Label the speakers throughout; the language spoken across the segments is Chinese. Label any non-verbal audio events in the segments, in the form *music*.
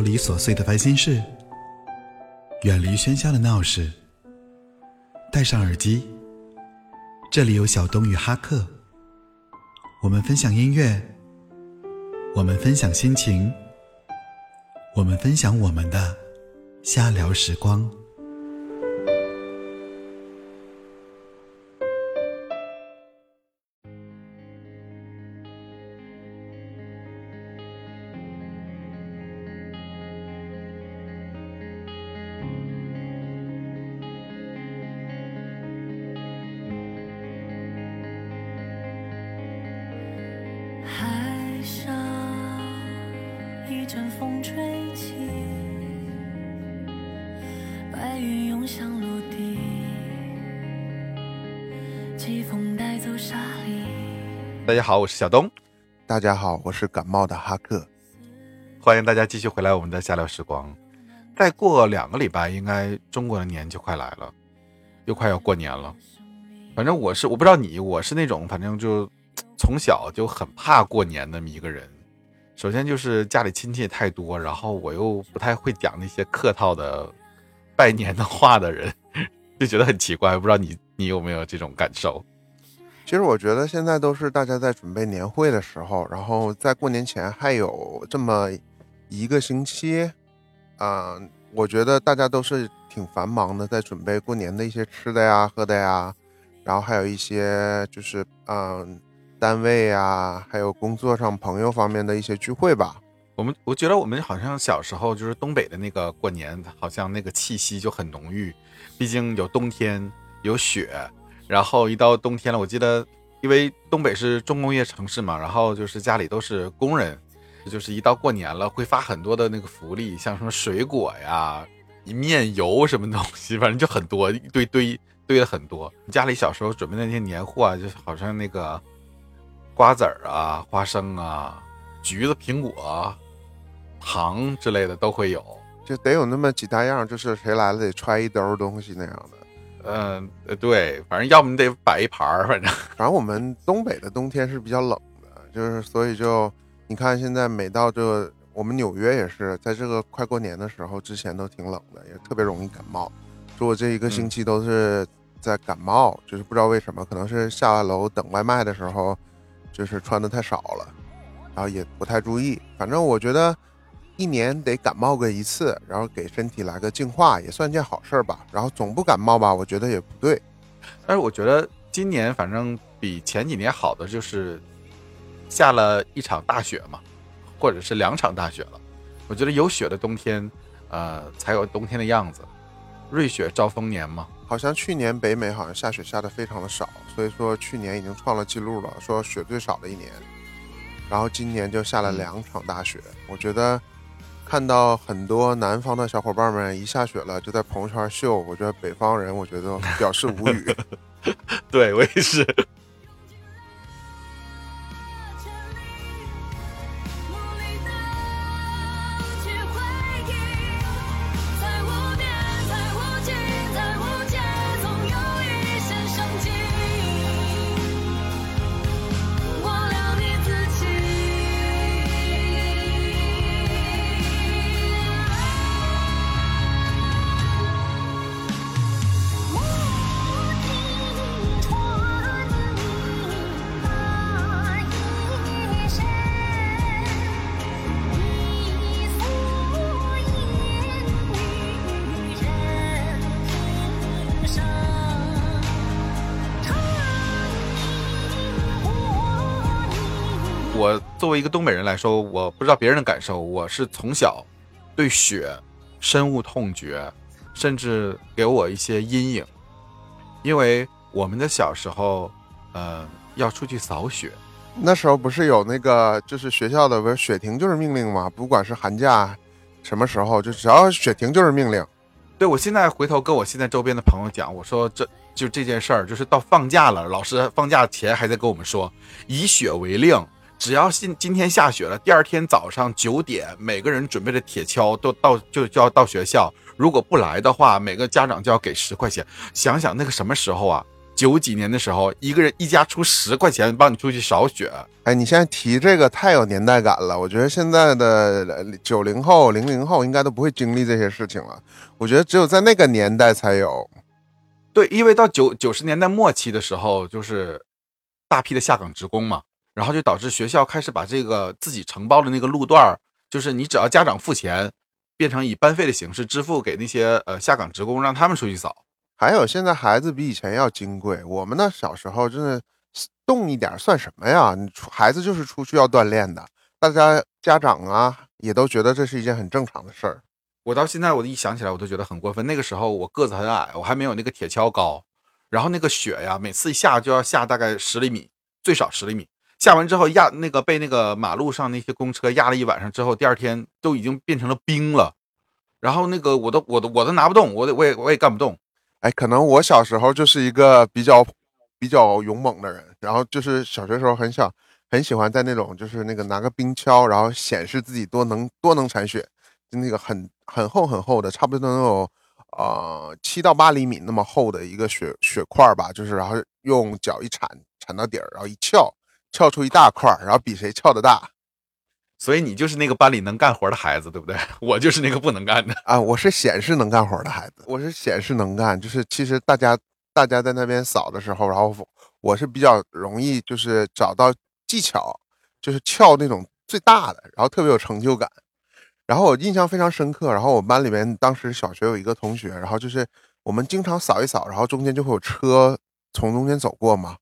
Speaker 1: 逃离琐碎的烦心事，远离喧嚣的闹市，戴上耳机，这里有小东与哈克，我们分享音乐，我们分享心情，我们分享我们的瞎聊时光。
Speaker 2: 好，我是小东，
Speaker 3: 大家好，我是感冒的哈克。
Speaker 2: 欢迎大家继续回来我们的下聊时光。再过两个礼拜，应该中国的年就快来了，又快要过年了。反正我是我不知道你，我是那种反正就从小就很怕过年的一个人。首先就是家里亲戚太多，然后我又不太会讲那些客套的拜年的话的人，就觉得很奇怪。不知道你你有没有这种感受？
Speaker 3: 其实我觉得现在都是大家在准备年会的时候，然后在过年前还有这么一个星期，啊、我觉得大家都是挺繁忙的，在准备过年的一些吃的呀、喝的呀，然后还有一些就是嗯、单位啊，还有工作上朋友方面的一些聚会吧。
Speaker 2: 我们我觉得我们好像小时候就是东北的那个过年，好像那个气息就很浓郁，毕竟有冬天有雪，然后一到冬天了，我记得因为东北是重工业城市嘛，然后就是家里都是工人，就是一到过年了会发很多的那个福利，像什么水果呀、面油什么东西，反正就很多，一堆堆堆了很多。家里小时候准备的那些年货啊，就好像那个瓜子儿啊、花生啊、橘子、苹果、糖之类的都会有。
Speaker 3: 就得有那么几大样，就是谁来了得揣一兜东西那样的。
Speaker 2: 嗯、呃，对，反正要么你得摆一盘儿，反正 *laughs*
Speaker 3: 反正我们东北的冬天是比较冷的，就是所以就你看现在每到这个我们纽约也是在这个快过年的时候之前都挺冷的，也特别容易感冒。说我这一个星期都是在感冒，就是不知道为什么，可能是下了楼等外卖的时候，就是穿的太少了，然后也不太注意。反正我觉得一年得感冒个一次，然后给身体来个净化，也算件好事儿吧。然后总不感冒吧，我觉得也不对。
Speaker 2: 但是我觉得今年反正比前几年好的就是下了一场大雪嘛，或者是两场大雪了。我觉得有雪的冬天，呃，才有冬天的样子。瑞雪兆丰年嘛，
Speaker 3: 好像去年北美好像下雪下的非常的少，所以说去年已经创了记录了，说雪最少的一年。然后今年就下了两场大雪，我觉得看到很多南方的小伙伴们一下雪了就在朋友圈秀，我觉得北方人我觉得表示无语。*laughs*
Speaker 2: 对我也是。作为一个东北人来说，我不知道别人的感受，我是从小对雪深恶痛绝，甚至给我一些阴影，因为我们的小时候，呃，要出去扫雪，
Speaker 3: 那时候不是有那个就是学校的不是雪停就是命令吗？不管是寒假什么时候，就只要雪停就是命令。
Speaker 2: 对我现在回头跟我现在周边的朋友讲，我说这就这件事儿，就是到放假了，老师放假前还在跟我们说，以雪为令，只要今今天下雪了，第二天早上九点，每个人准备的铁锹都到就就要到学校，如果不来的话，每个家长就要给十块钱。想想那个什么时候啊，九几年的时候，一个人一家出十块钱帮你出去扫雪，
Speaker 3: 哎，你现在提这个太有年代感了。我觉得现在的九零后、零零后应该都不会经历这些事情了。我觉得只有在那个年代才有。
Speaker 2: 对，因为到九九十年代末期的时候，就是大批的下岗职工嘛，然后就导致学校开始把这个自己承包的那个路段儿，就是你只要家长付钱，变成以班费的形式支付给那些呃下岗职工，让他们出去扫。
Speaker 3: 还有现在孩子比以前要金贵，我们那小时候真的动一点算什么呀？你出孩子就是出去要锻炼的，大家家长啊也都觉得这是一件很正常的事儿。
Speaker 2: 我到现在我一想起来，我都觉得很过分。那个时候我个子很矮，我还没有那个铁锹高，然后那个雪呀，每次一下就要下大概十厘米，最少十厘米。下完之后压那个被那个马路上那些公车压了一晚上之后，第二天都已经变成了冰了。然后那个我都我都我都拿不动，我我也我也干不动。
Speaker 3: 哎，可能我小时候就是一个比较比较勇猛的人，然后就是小学时候很想很喜欢在那种就是那个拿个冰锹，然后显示自己多能多能铲雪，就那个很很厚很厚的，差不多能有呃七到八厘米那么厚的一个雪雪块吧，就是然后用脚一铲铲到底，然后一撬撬出一大块，然后比谁撬的大
Speaker 2: 所以你就是那个班里能干活的孩子，对不对？*laughs* 我就是那个不能干的。
Speaker 3: 啊！我是显示能干活的孩子，我是显示能干，就是其实大家大家在那边扫的时候，然后我我是比较容易就是找到技巧，就是撬那种最大的，然后特别有成就感。然后我印象非常深刻，然后我们班里面当时小学有一个同学，然后就是我们经常扫一扫，然后中间就会有车从中间走过嘛。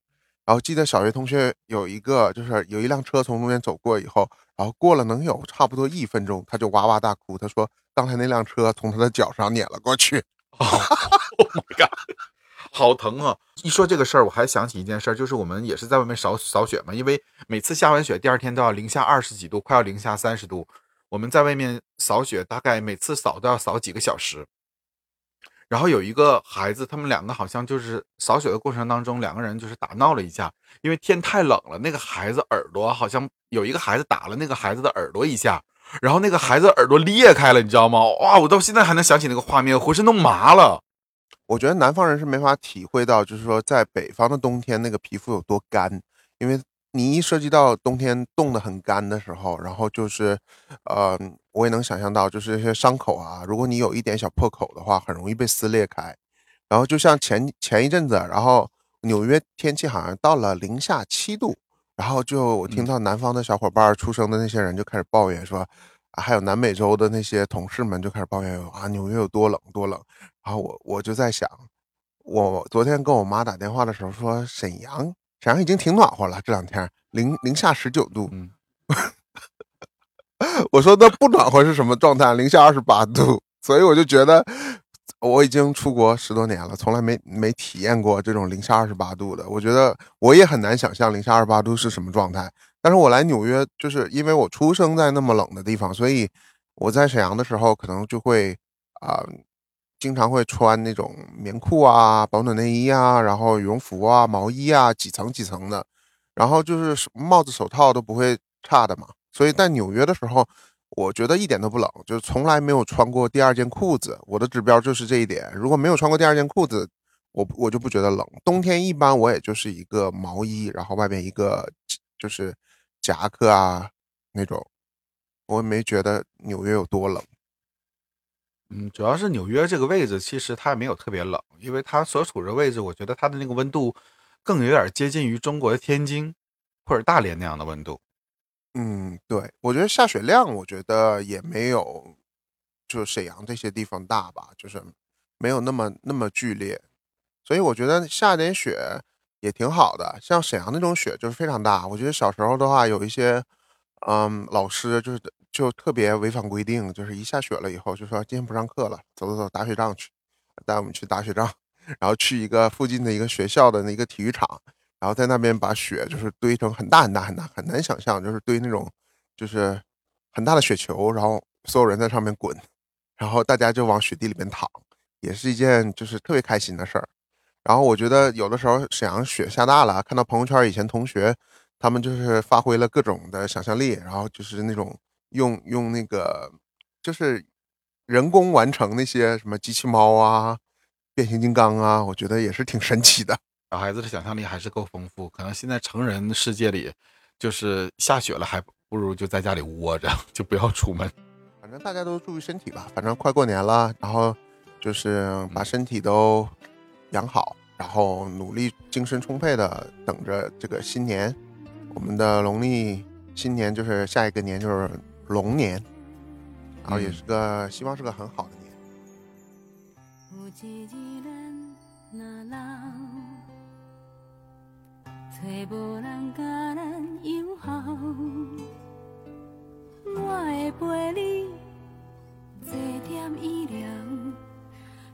Speaker 3: 然后记得小学同学有一个，就是有一辆车从中间走过以后，然后过了能有差不多一分钟，他就哇哇大哭，他说刚才那辆车从他的脚上碾了过去。*laughs*
Speaker 2: Oh my god，好疼啊！一说这个事儿，我还想起一件事儿，就是我们也是在外面扫扫雪嘛，因为每次下完雪，第二天都要零下二十几度，快要零下三十度。我们在外面扫雪，大概每次扫都要扫几个小时。然后有一个孩子，他们两个好像就是扫雪的过程当中，两个人就是打闹了一架，因为天太冷了，那个孩子耳朵好像有一个孩子打了那个孩子的耳朵一下，然后那个孩子耳朵裂开了，你知道吗？哇，我到现在还能想起那个画面，浑身都麻了。
Speaker 3: 我觉得南方人是没法体会到，就是说在北方的冬天那个皮肤有多干，因为你一涉及到冬天冻得很干的时候，然后就是，呃，我也能想象到，就是这些伤口啊，如果你有一点小破口的话，很容易被撕裂开。然后就像前前一阵子，然后纽约天气好像到了零下七度，然后就我听到南方的小伙伴出生的那些人就开始抱怨说，啊，还有南美洲的那些同事们就开始抱怨啊，纽约有多冷多冷。然后我我就在想，我昨天跟我妈打电话的时候说，沈阳沈阳已经挺暖和了，这两天零零下十九度。
Speaker 2: 嗯，*laughs*
Speaker 3: 我说那不暖和是什么状态？零下二十八度。所以我就觉得，我已经出国十多年了，从来没没体验过这种零下二十八度的。我觉得我也很难想象零下二十八度是什么状态。但是我来纽约，就是因为我出生在那么冷的地方，所以我在沈阳的时候，可能就会啊、经常会穿那种棉裤啊、保暖内衣啊，然后羽绒服啊、毛衣啊，几层几层的，然后就是帽子、手套都不会差的嘛。所以在纽约的时候，我觉得一点都不冷，就是从来没有穿过第二件裤子。我的指标就是这一点，如果没有穿过第二件裤子，我我就不觉得冷。冬天一般我也就是一个毛衣，然后外面一个就是夹克啊那种，我也没觉得纽约有多冷。
Speaker 2: 嗯，主要是纽约这个位置，其实它也没有特别冷，因为它所处的位置，我觉得它的那个温度更有点接近于中国的天津或者大连那样的温度。
Speaker 3: 嗯，对，我觉得下雪量，我觉得也没有就沈阳这些地方大吧，就是没有那么那么剧烈，所以我觉得下点雪也挺好的。像沈阳那种雪就是非常大，我觉得小时候的话有一些，嗯，老师就是就特别违反规定，就是一下雪了以后就说今天不上课了，走走走，打雪仗去，带我们去打雪仗，*laughs* 然后去一个附近的一个学校的那个体育场。然后在那边把雪就是堆成很大很大很大，很难想象，就是堆那种就是很大的雪球，然后所有人在上面滚，然后大家就往雪地里面躺，也是一件就是特别开心的事儿。然后我觉得有的时候沈阳雪下大了，看到朋友圈以前同学他们就是发挥了各种的想象力，然后就是那种用用那个就是人工完成那些什么机器猫啊、变形金刚啊，我觉得也是挺神奇的。
Speaker 2: 小孩子的想象力还是够丰富，可能现在成人世界里，就是下雪了，还不如就在家里窝着，*laughs* 就不要出门。
Speaker 3: 反正大家都注意身体吧，反正快过年了，然后就是把身体都养好，然后努力精神充沛的等着这个新年。我们的农历新年就是下一个年就是龙年，然后也是个、希望是个很好的年。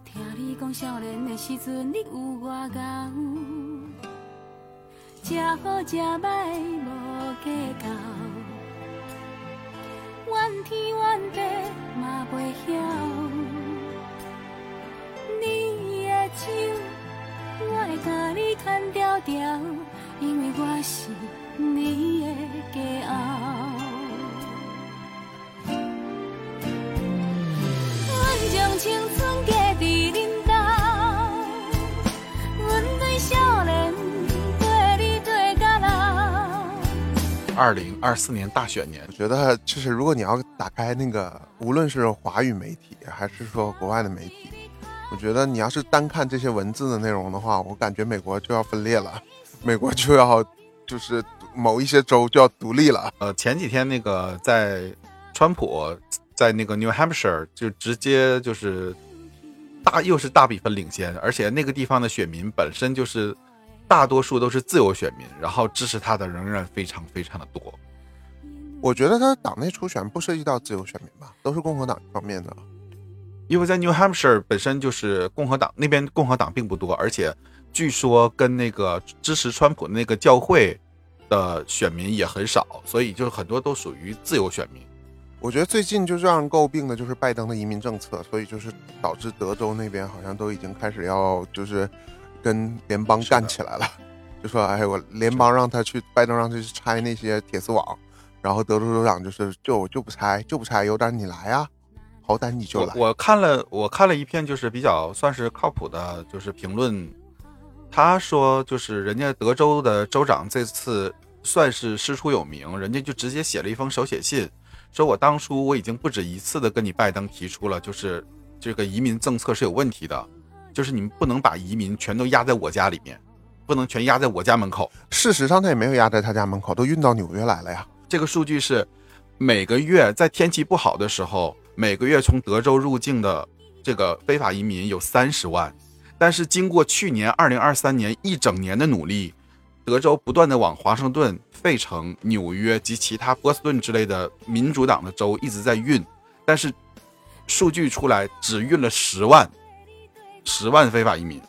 Speaker 4: 听你讲少年的时阵，你有外高，食好食歹无计较，怨天怨地嘛袂晓。你的手，我会甲你牵条条，因为我是你的骄傲。阮将青春
Speaker 2: 二零二四年大选年
Speaker 3: 我，觉得就是如果你要打开那个，无论是华语媒体还是说国外的媒体，我觉得你要是单看这些文字的内容的话，我感觉美国就要分裂了，*laughs* 美国就要就是某一些州就要独立了。
Speaker 2: 呃，前几天那个在川普在那个 New Hampshire 就直接就是大又是大比分领先，而且那个地方的选民本身就是大多数都是自由选民，然后支持他的仍然非常非常的多。
Speaker 3: 我觉得他党内初选不涉及到自由选民吧，都是共和党方面的。
Speaker 2: 因为在 New Hampshire 本身就是共和党那边共和党并不多，而且据说跟那个支持川普的那个教会的选民也很少，所以就是很多都属于自由选民。
Speaker 3: 我觉得最近就让人诟病的就是拜登的移民政策，所以就是导致德州那边好像都已经开始要就是跟联邦干起来了，就说哎我联邦让他去，拜登让他去拆那些铁丝网，然后德州州长就是就我就不拆就不拆，有胆你来啊，好歹你就来。
Speaker 2: 我我看了我看了一篇就是比较算是靠谱的，就是评论，他说就是人家德州的州长这次算是师出有名，人家就直接写了一封手写信，说我当初我已经不止一次的跟你拜登提出了，就是这个移民政策是有问题的，就是你们不能把移民全都压在我家里面，不能全压在我家门口。
Speaker 3: 事实上他也没有压在他家门口，都运到纽约来了呀。
Speaker 2: 这个数据是每个月在天气不好的时候，每个月从德州入境的这个非法移民有三十万，但是经过去年二零二三年一整年的努力，德州不断的往华盛顿、费城、纽约及其他波士顿之类的民主党的州一直在运，但是数据出来只运了十万，十万非法移民，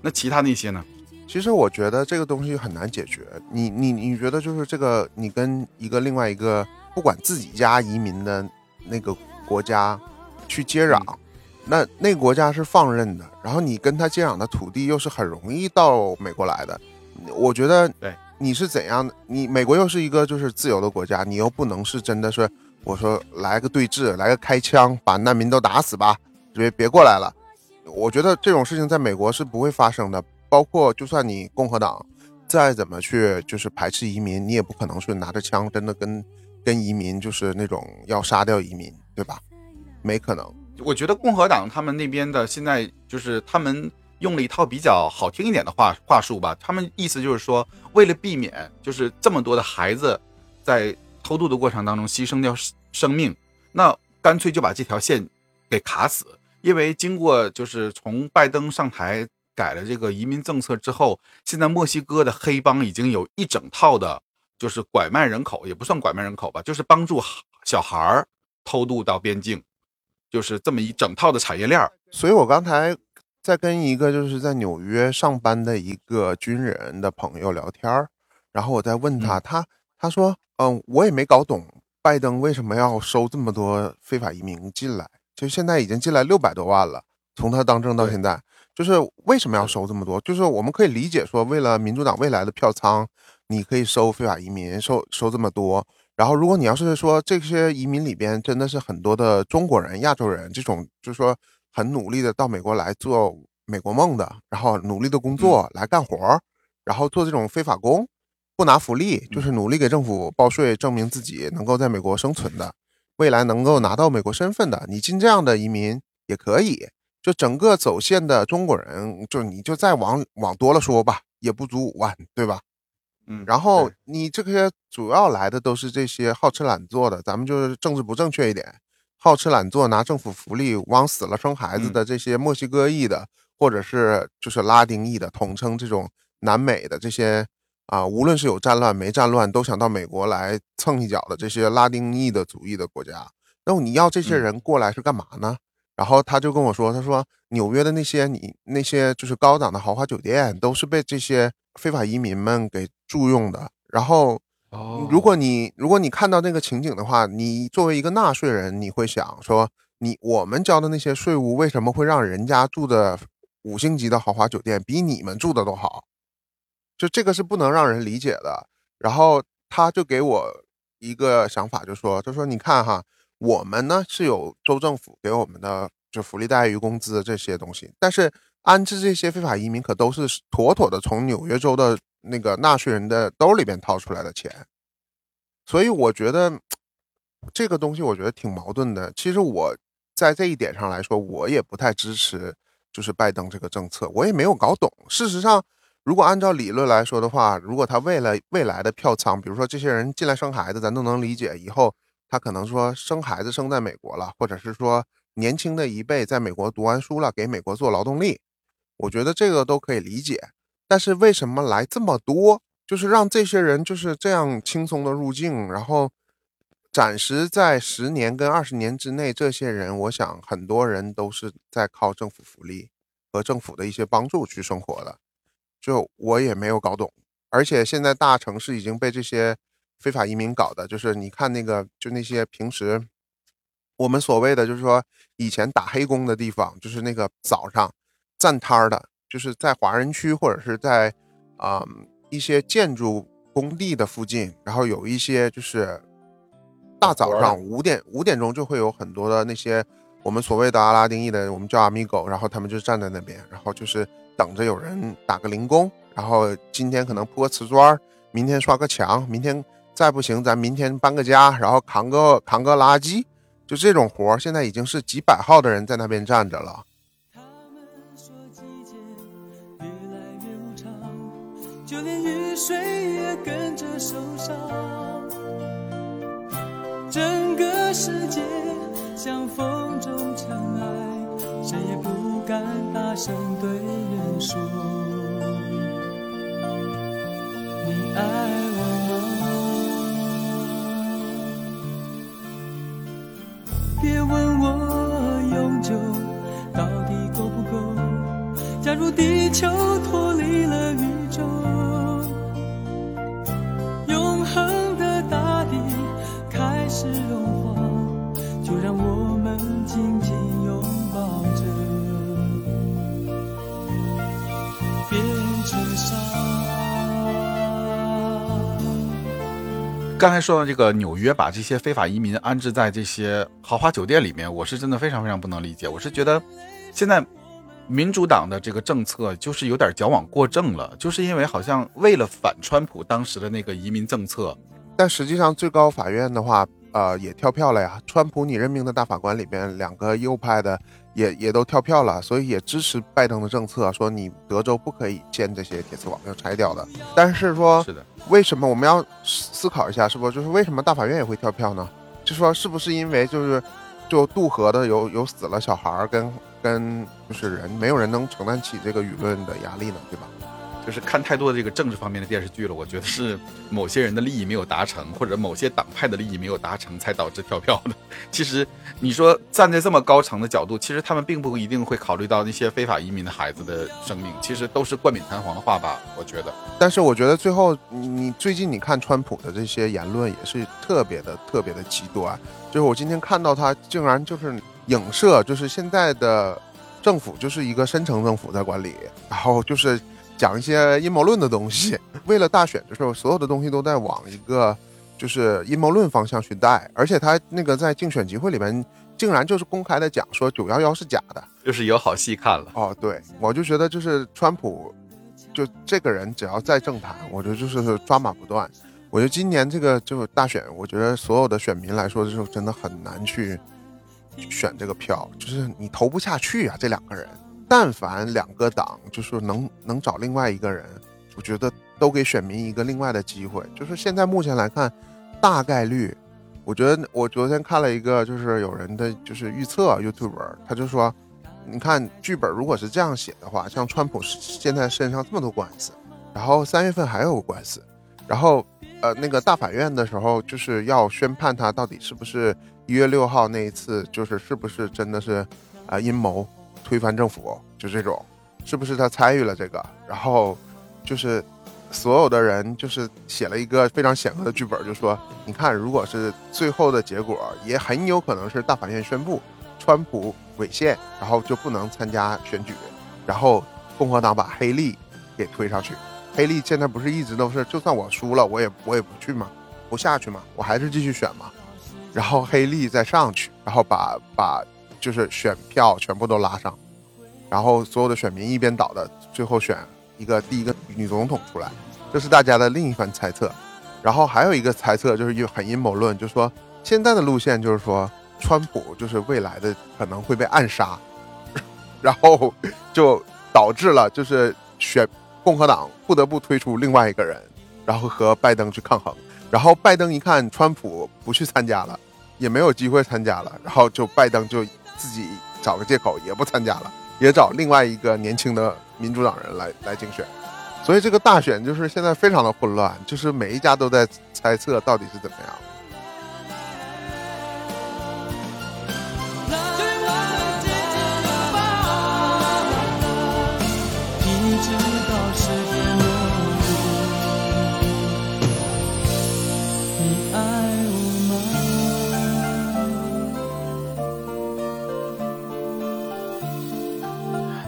Speaker 2: 那其他那些呢？
Speaker 3: 其实我觉得这个东西很难解决。你你你觉得就是这个，你跟一个另外一个不管自己家移民的那个国家去接壤，那那个国家是放任的，然后你跟他接壤的土地又是很容易到美国来的。我觉得
Speaker 2: 对
Speaker 3: 你是怎样的？你美国又是一个就是自由的国家，你又不能是真的是我说来个对峙，来个开枪，把难民都打死吧，别别过来了。我觉得这种事情在美国是不会发生的。包括就算你共和党再怎么去就是排斥移民，你也不可能是拿着枪真的跟跟移民就是那种要杀掉移民，对吧？没可能。
Speaker 2: 我觉得共和党他们那边的现在就是他们用了一套比较好听一点的话话术吧，他们意思就是说，为了避免就是这么多的孩子在偷渡的过程当中牺牲掉生命，那干脆就把这条线给卡死。因为经过就是从拜登上台改了这个移民政策之后，现在墨西哥的黑帮已经有一整套的，就是拐卖人口，也不算拐卖人口吧，就是帮助小孩儿偷渡到边境，就是这么一整套的产业链。
Speaker 3: 所以我刚才在跟一个就是在纽约上班的一个军人的朋友聊天儿，然后我在问他，他他说，嗯，我也没搞懂拜登为什么要收这么多非法移民进来，就现在已经进来六百多万了，从他当政到现在，就是为什么要收这么多？就是我们可以理解说，为了民主党未来的票仓，你可以收非法移民，收收这么多。然后，如果你要是说这些移民里边真的是很多的中国人、亚洲人，这种就是说很努力的到美国来做美国梦的，然后努力的工作来干活儿，然后做这种非法工，不拿福利，就是努力给政府报税，证明自己能够在美国生存的，未来能够拿到美国身份的，你进这样的移民也可以。就整个走线的中国人，就你就再往往多了说吧，也不足五万，对吧？
Speaker 2: 嗯，
Speaker 3: 然后你这些主要来的都是这些好吃懒做的，咱们就是政治不正确一点，好吃懒做拿政府福利往死了生孩子的这些墨西哥裔的，或者是就是拉丁裔的，统称这种南美的这些啊，无论是有战乱没战乱，都想到美国来蹭一脚的这些拉丁裔的族裔的国家，那你要这些
Speaker 2: 嗯
Speaker 3: 人过来是干嘛呢？然后他就跟我说，他说纽约的那些你那些就是高档的豪华酒店都是被这些非法移民们给住用的。然后，
Speaker 2: 哦
Speaker 3: 如果你如果你看到那个情景的话，你作为一个纳税人，你会想说，你我们交的那些税务为什么会让人家住的五星级的豪华酒店比你们住的都好？就这个是不能让人理解的。然后他就给我一个想法，就说，他说你看哈，我们呢是有州政府给我们的就福利待遇、工资这些东西，但是安置这些非法移民可都是妥妥的从纽约州的那个纳税人的兜里边掏出来的钱，所以我觉得这个东西我觉得挺矛盾的。其实我在这一点上来说，我也不太支持就是拜登这个政策，我也没有搞懂。事实上，如果按照理论来说的话，如果他为了未来的票仓，比如说这些人进来生孩子，咱都能理解。以后他可能说生孩子生在美国了，或者是说年轻的一辈在美国读完书了，给美国做劳动力，我觉得这个都可以理解。但是为什么来这么多？就是让这些人就是这样轻松的入境，然后暂时在十年跟二十年之内，这些人，我想很多人都是在靠政府福利和政府的一些帮助去生活的。就我也没有搞懂，而且现在大城市已经被这些非法移民搞的，就是你看那个，就那些平时我们所谓的，就是说以前打黑工的地方，就是那个早上站摊儿的，就是在华人区或者是在啊、嗯一些建筑工地的附近，然后有一些就是大早上五点五点钟就会有很多的那些我们所谓的阿拉丁裔的，我们叫阿米狗，然后他们就站在那边，然后就是等着有人打个零工，然后今天可能铺个瓷砖，明天刷个墙，明天再不行咱明天搬个家，然后扛个扛个垃圾，就这种活儿，现在已经是几百号的人在那边站着了。
Speaker 5: 他们说季节越来越无常，就连雨水也跟着受伤。整个世界像风中尘埃，谁也不敢大声对人说。你爱我吗？别问我永久到底够不够。假如地球脱离了宇宙，永恒的大地开始融化，就让我们紧紧拥
Speaker 2: 刚才说到这个纽约把这些非法移民安置在这些豪华酒店里面，我是真的非常非常不能理解。我是觉得现在民主党的这个政策就是有点矫枉过正了，就是因为好像为了反川普当时的那个移民政策，
Speaker 3: 但实际上，最高法院的话，呃，也跳票了呀。川普你任命的大法官里边，两个右派的也也都跳票了，所以也支持拜登的政策，说你德州不可以建这些铁丝网，要拆掉的。但是说，
Speaker 2: 是的，
Speaker 3: 为什么我们要思思考一下，是不？就是为什么大法院也会跳票呢？就说是不是因为就是就渡河的有有死了小孩儿跟跟就是人，没有人能承担起这个舆论的压力呢，对吧？
Speaker 2: 就是看太多的这个政治方面的电视剧了，我觉得是某些人的利益没有达成，或者某些党派的利益没有达成，才导致跳票的。其实你说站在这么高层的角度，其实他们并不一定会考虑到那些非法移民的孩子的生命，其实都是冠冕堂皇的话吧，我觉得。
Speaker 3: 但是我觉得最后你最近你看川普的这些言论也是特别的特别的极端，就是我今天看到他竟然就是影射，就是现在的政府就是一个深层政府在管理，然后就是讲一些阴谋论的东西，*laughs* 为了大选的时候，所有的东西都在往一个就是阴谋论方向去带，而且他那个在竞选集会里面竟然就是公开的讲说九幺幺是假的。
Speaker 2: 就是有好戏看了。
Speaker 3: 哦，对，我就觉得就是川普就这个人只要在政坛，我觉得就是抓马不断。我觉得今年这个就大选，我觉得所有的选民来说，就真的很难去选这个票，就是你投不下去啊，这两个人。但凡两个党就是能能找另外一个人，我觉得都给选民一个另外的机会。就是现在目前来看，大概率，我觉得我昨天看了一个，就是有人的就是预测 YouTuber，他就说，你看剧本如果是这样写的话，像川普现在身上这么多官司，然后三月份还有个官司，然后呃那个大法院的时候就是要宣判他到底是不是一月六号那一次，就是是不是真的是啊阴谋。推翻政府，就这种，是不是他参与了这个？然后就是所有的人就是写了一个非常显赫的剧本，就说你看，如果是最后的结果，也很有可能是大法院宣布川普违宪，然后就不能参加选举，然后共和党把黑利给推上去。黑利现在不是一直都是，就算我输了，我也我也不去嘛，不下去嘛，我还是继续选嘛。然后黑利再上去，然后把把。就是选票全部都拉上，然后所有的选民一边倒的，最后选一个第一个女总统出来，这是大家的另一番猜测。然后还有一个猜测就是很阴谋论，就是说现在的路线就是说川普就是未来的可能会被暗杀，*laughs* 然后就导致了就是选共和党不得不推出另外一个人，然后和拜登去抗衡。然后拜登一看川普不去参加了，也没有机会参加了，然后就拜登就。自己找个借口也不参加了，也找另外一个年轻的民主党人来来竞选，所以这个大选就是现在非常的混乱，就是每一家都在猜测到底是怎么样。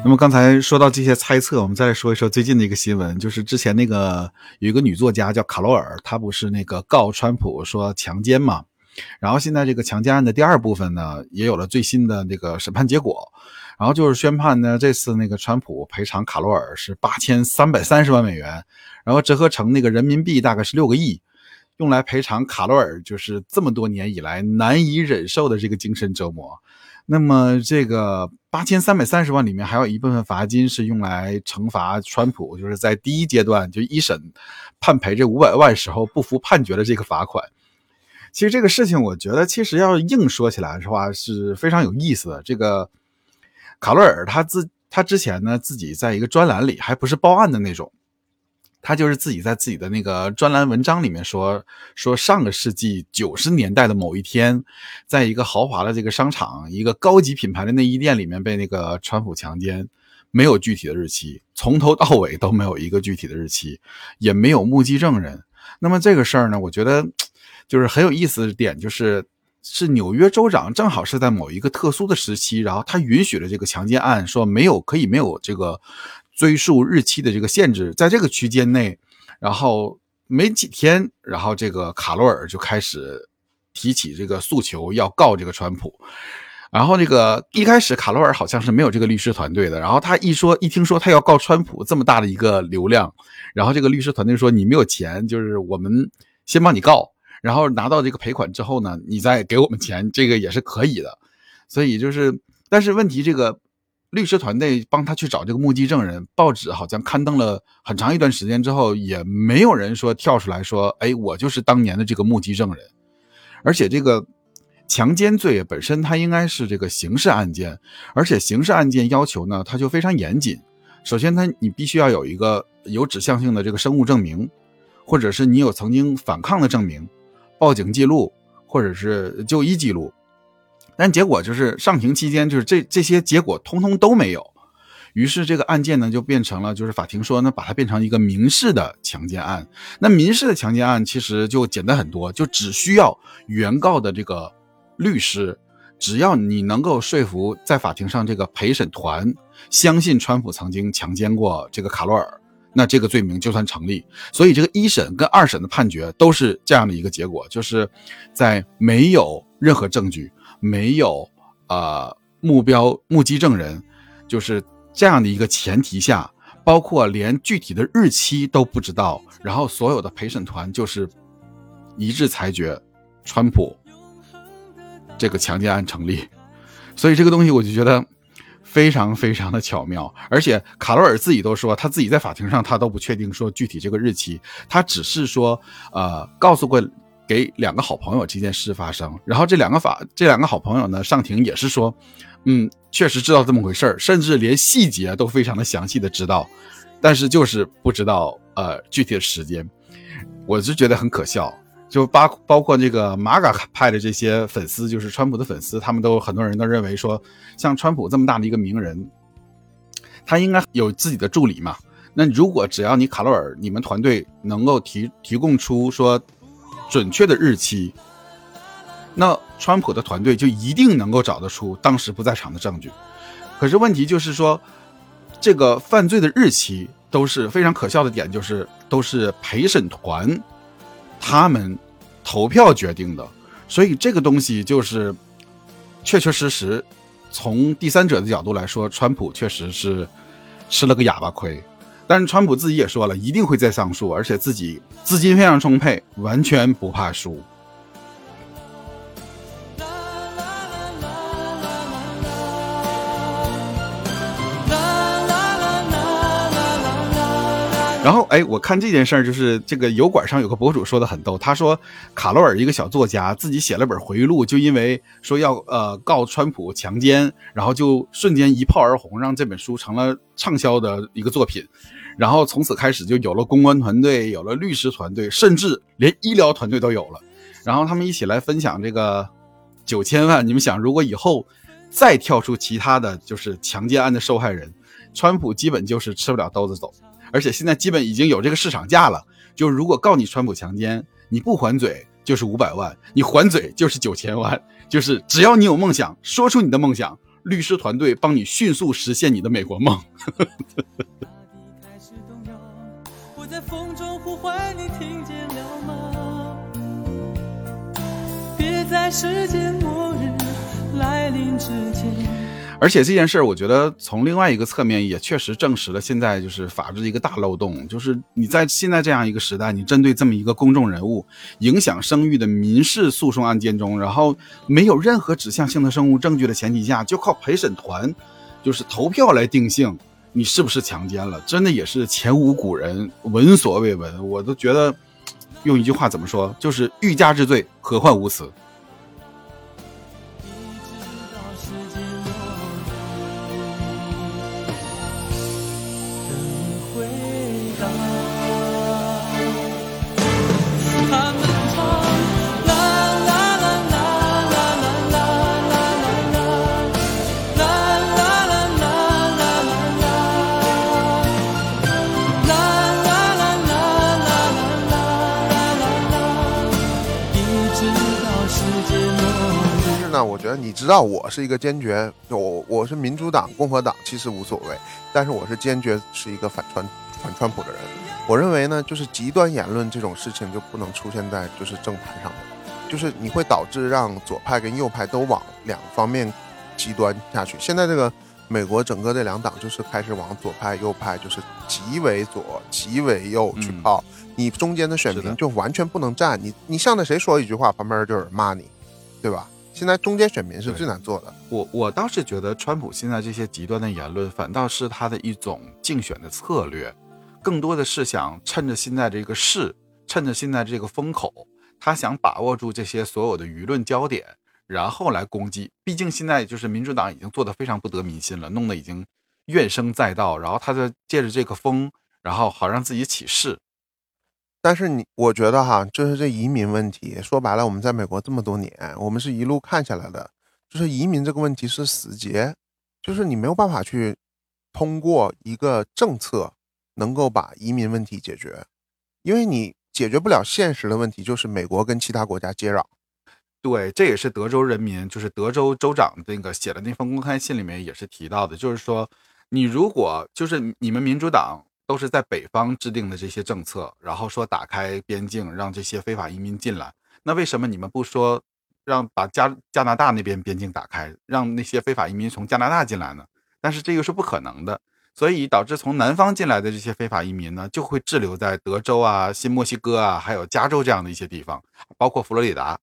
Speaker 2: 那么刚才说到这些猜测，我们再来说一说最近的一个新闻，就是之前那个有一个女作家叫卡罗尔，她不是那个告川普说强奸嘛？然后现在这个强奸案的第二部分呢，也有了最新的那个审判结果，然后就是宣判呢，这次那个川普赔偿卡罗尔是八千三百三十万美元，然后折合成那个人民币大概是六个亿，用来赔偿卡罗尔就是这么多年以来难以忍受的这个精神折磨。那么这个八千三百三十万里面还有一部分罚金是用来惩罚川普，就是在第一阶段就一审判赔这五百万时候不服判决的这个罚款。其实这个事情，我觉得其实要硬说起来的话是非常有意思的。这个卡罗尔他自他之前呢自己在一个专栏里还不是报案的那种。他就是自己在自己的那个专栏文章里面说说上个世纪九十年代的某一天，在一个豪华的这个商场，一个高级品牌的内衣店里面被那个川普强奸，没有具体的日期，从头到尾都没有一个具体的日期，也没有目击证人。那么这个事儿呢，我觉得就是很有意思的点，就是是纽约州长正好是在某一个特殊的时期，然后他允许了这个强奸案，说没有可以没有这个。追溯日期的这个限制，在这个区间内，然后没几天，然后这个卡罗尔就开始提起这个诉求，要告这个川普。然后那个一开始卡罗尔好像是没有这个律师团队的，然后他一说一听说他要告川普这么大的一个流量，然后这个律师团队说你没有钱，就是我们先帮你告，然后拿到这个赔款之后呢，你再给我们钱，这个也是可以的。所以就是，但是问题这个。律师团队帮他去找这个目击证人，报纸好像刊登了很长一段时间之后，也没有人说跳出来说：“哎，我就是当年的这个目击证人。”而且这个强奸罪本身它应该是这个刑事案件，而且刑事案件要求呢，它就非常严谨。首先，它你必须要有一个有指向性的这个生物证明，或者是你有曾经反抗的证明、报警记录或者是就医记录。但结果就是上庭期间，就是这这些结果通通都没有，于是这个案件呢就变成了，就是法庭说呢把它变成一个民事的强奸案。那民事的强奸案其实就简单很多，就只需要原告的这个律师，只要你能够说服在法庭上这个陪审团相信川普曾经强奸过这个卡罗尔，那这个罪名就算成立。所以这个一审跟二审的判决都是这样的一个结果，就是在没有任何证据。没有呃目标目击证人，就是这样的一个前提下，包括连具体的日期都不知道，然后所有的陪审团就是一致裁决，川普这个强奸案成立，所以这个东西我就觉得非常非常的巧妙，而且卡罗尔自己都说他自己在法庭上他都不确定说具体这个日期，他只是说呃告诉过给两个好朋友这件事发生，然后这两个法这两个好朋友呢上庭也是说，嗯，确实知道这么回事儿，甚至连细节都非常的详细的知道，但是就是不知道呃具体的时间，我是觉得很可笑。就包包括这个马嘎派的这些粉丝，就是川普的粉丝，他们都很多人都认为说，像川普这么大的一个名人，他应该有自己的助理嘛。那如果只要你卡罗尔你们团队能够提提供出说准确的日期，那川普的团队就一定能够找得出当时不在场的证据。可是问题就是说，这个犯罪的日期都是非常可笑的点，就是都是陪审团他们投票决定的，所以这个东西就是确确实实从第三者的角度来说，川普确实是吃了个哑巴亏。但是川普自己也说了，一定会再上诉，而且自己资金非常充沛，完全不怕输。然后，哎，我看这件事儿，就是这个油管上有个博主说的很逗，他说卡罗尔一个小作家自己写了本回忆录，就因为说要呃告川普强奸，然后就瞬间一炮而红，让这本书成了畅销的一个作品。然后从此开始就有了公关团队，有了律师团队，甚至连医疗团队都有了。然后他们一起来分享这个九千万。你们想，如果以后再跳出其他的就是强奸案的受害人，川普基本就是吃不了兜着走。而且现在基本已经有这个市场价了，就是如果告你川普强奸，你不还嘴就是五百万，你还嘴就是九千万，就是只要你有梦想，说出你的梦想，律师团队帮你迅速实现你的美国梦。*laughs*
Speaker 5: 在风中呼唤你，听见了吗？别在世界末日来临之前。
Speaker 2: 而且这件事儿，我觉得从另外一个侧面也确实证实了现在就是法治的一个大漏洞，就是你在现在这样一个时代，你针对这么一个公众人物影响声誉的民事诉讼案件中，然后没有任何指向性的生物证据的前提下，就靠陪审团就是投票来定性你是不是强奸了，真的也是前无古人，闻所未闻。我都觉得用一句话怎么说，就是欲加之罪，何患无辞。
Speaker 5: 一直到
Speaker 3: 觉得你知道，我是一个坚决，就我我是民主党、共和党，其实无所谓，但是我是坚决是一个反川反川普的人。我认为呢，就是极端言论这种事情就不能出现在就是政坛上面，就是你会导致让左派跟右派都往两方面极端下去。现在这个美国整个这两党就是开始往左派、右派，就是极为左、极为右去
Speaker 2: 嗯
Speaker 3: 靠，你中间的选民就完全不能站。你你向着谁说一句话，旁边就有人骂你，对吧？现在中间选民是最难做的。
Speaker 2: 我我倒是觉得，川普现在这些极端的言论，反倒是他的一种竞选的策略，更多的是想趁着现在这个势，趁着现在这个风口，他想把握住这些所有的舆论焦点，然后来攻击。毕竟现在就是民主党已经做得非常不得民心了，弄得已经怨声载道，然后他就借着这个风，然后好让自己起势。
Speaker 3: 但是你，我觉得哈，就是这移民问题，说白了，我们在美国这么多年，我们是一路看下来的，就是移民这个问题是死结，就是你没有办法去通过一个政策能够把移民问题解决，因为你解决不了现实的问题，就是美国跟其他国家接壤。
Speaker 2: 对，这也是德州人民，就是德州州长那个写的那封公开信里面也是提到的，就是说，你如果就是你们民主党都是在北方制定的这些政策，然后说打开边境，让这些非法移民进来，那为什么你们不说让把加加拿大那边边境打开，让那些非法移民从加拿大进来呢？但是这个是不可能的，所以导致从南方进来的这些非法移民呢，就会滞留在德州啊、新墨西哥啊，还有加州这样的一些地方，包括佛罗里达。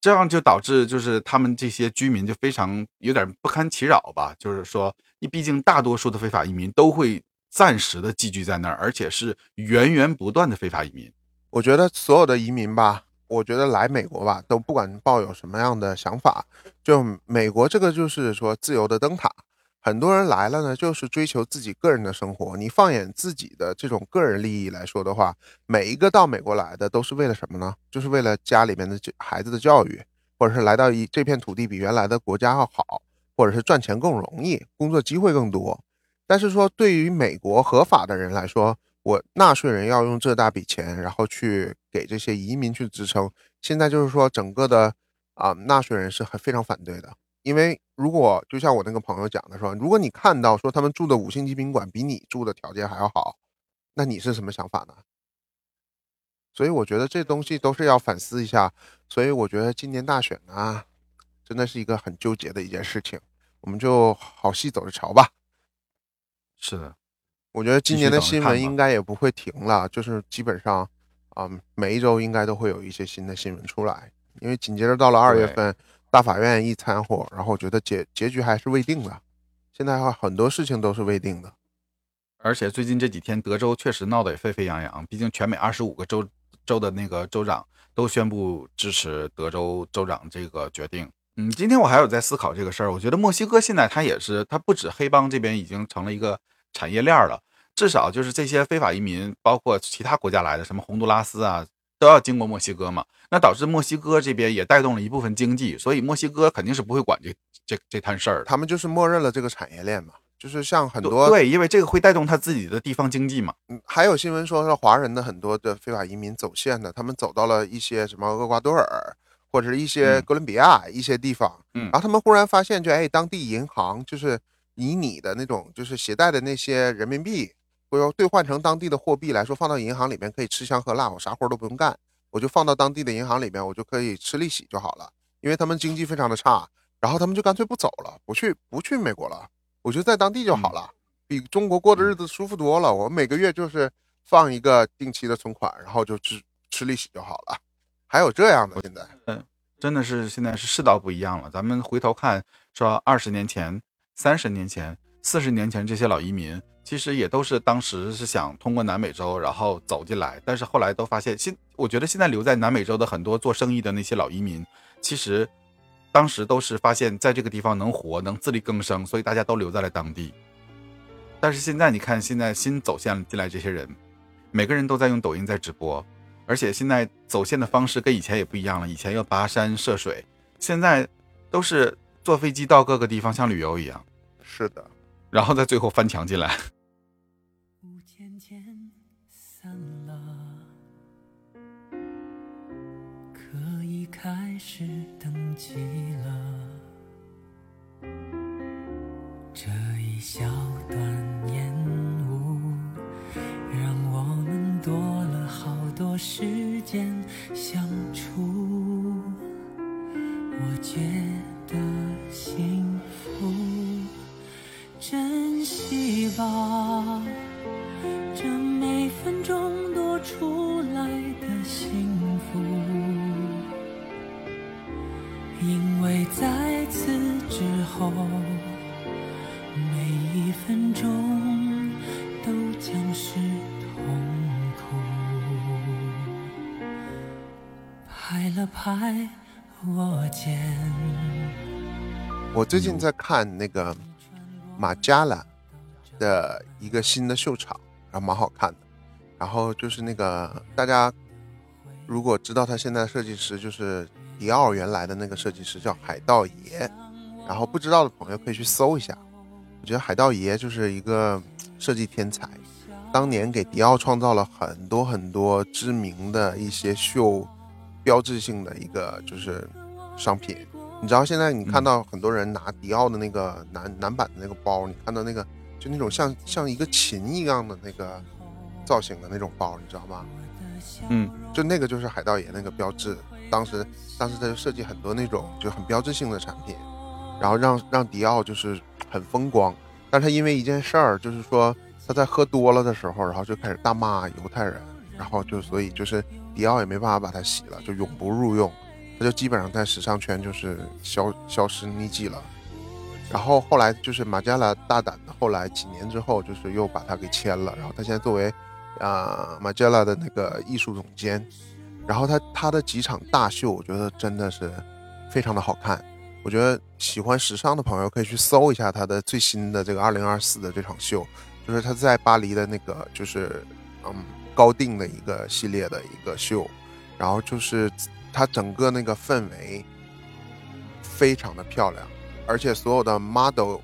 Speaker 2: 这样就导致就是他们这些居民就非常有点不堪其扰吧，就是说，你毕竟大多数的非法移民都会暂时的寄居在那儿，而且是源源不断的非法移民。
Speaker 3: 我觉得所有的移民吧，我觉得来美国吧，都不管抱有什么样的想法，就美国这个就是说自由的灯塔，很多人来了呢，就是追求自己个人的生活。你放眼自己的这种个人利益来说的话，每一个到美国来的都是为了什么呢？就是为了家里面的这孩子的教育，或者是来到一这片土地比原来的国家要好，或者是赚钱更容易，工作机会更多。但是说对于美国合法的人来说，我纳税人要用这大笔钱，然后去给这些移民去支撑。现在就是说，整个的啊、纳税人是很非常反对的，因为如果就像我那个朋友讲的说，如果你看到说他们住的五星级宾馆比你住的条件还要好，那你是什么想法呢？所以我觉得这东西都是要反思一下。所以我觉得今年大选呢，真的是一个很纠结的一件事情，我们就好戏走着瞧吧。
Speaker 2: 是的，
Speaker 3: 我觉得今年的新闻应该也不会停了，就是基本上，啊、每一周应该都会有一些新的新闻出来。因为紧接着到了二月份，大法院一掺和，然后我觉得结结局还是未定的。现在还很多事情都是未定的。
Speaker 2: 而且最近这几天，德州确实闹得也沸沸扬扬。毕竟全美二十五个州州的那个州长都宣布支持德州州长这个决定。嗯，今天我还有在思考这个事儿。我觉得墨西哥现在它也是，它不止黑帮这边已经成了一个产业链儿了，至少就是这些非法移民，包括其他国家来的，什么洪都拉斯啊，都要经过墨西哥嘛。那导致墨西哥这边也带动了一部分经济，所以墨西哥肯定是不会管这这这摊事儿的。
Speaker 3: 他们就是默认了这个产业链嘛，就是像很多
Speaker 2: 对，因为这个会带动他自己的地方经济嘛。
Speaker 3: 嗯，还有新闻说说华人的很多的非法移民走线的，他们走到了一些什么厄瓜多尔或者是一些
Speaker 2: 嗯
Speaker 3: 哥伦比亚一些地方，
Speaker 2: 嗯
Speaker 3: 然后他们忽然发现，就哎，当地银行就是以你的那种就是携带的那些人民币，或者兑换成当地的货币来说，放到银行里面可以吃香喝辣，我啥活都不用干，我就放到当地的银行里面，我就可以吃利息就好了，因为他们经济非常的差，然后他们就干脆不走了，不去不去美国了，我就在当地就好了。比中国过的日子舒服多了。我每个月就是放一个定期的存款，然后就吃吃利息就好了。还有这样的现在，嗯
Speaker 2: 真的是现在是世道不一样了。咱们回头看，说二十年前、三十年前、四十年前这些老移民，其实也都是当时是想通过南美洲然后走进来，但是后来都发现，现我觉得现在留在南美洲的很多做生意的那些老移民，其实当时都是发现在这个地方能活、能自力更生，所以大家都留在了当地。但是现在你看，现在新走线进来这些人，每个人都在用抖音在直播，而且现在走线的方式跟以前也不一样了，以前要跋山涉水，现在都是坐飞机到各个地方，像旅游一样，
Speaker 3: 是的，
Speaker 2: 然后再最后翻墙进来。
Speaker 5: 雾渐渐散了，可以开始登记了。这一小多时间相处。我觉得幸福。珍惜吧，
Speaker 3: 最近在看那个马加拉的一个新的秀场，然后蛮好看的。然后就是那个大家如果知道他现在的设计师就是迪奥原来的那个设计师叫海盗爷，然后不知道的朋友可以去搜一下。我觉得海盗爷就是一个设计天才，当年给迪奥创造了很多很多知名的一些秀标志性的一个就是商品。你知道现在你看到很多人拿迪奥的那个男男版的那个包，你看到那个就那种像像一个琴一样的那个造型的那种包，你知道吗？
Speaker 2: 嗯，
Speaker 3: 就那个就是海盗爷那个标志，当时当时他就设计很多那种就很标志性的产品，然后让让迪奥就是很风光。但是他因为一件事儿，就是说他在喝多了的时候，然后就开始大骂犹太人，然后就所以就是迪奥也没办法把他洗了，就永不入用，他就基本上在时尚圈就是消消失匿迹了。然后后来就是马加拉大胆的，后来几年之后就是又把他给签了，然后他现在作为啊马加拉的那个艺术总监，然后他他的几场大秀，我觉得真的是非常的好看。我觉得喜欢时尚的朋友可以去搜一下他的最新的这个二零二四的这场秀，就是他在巴黎的那个就是嗯高定的一个系列的一个秀，然后就是它整个那个氛围非常的漂亮，而且所有的 model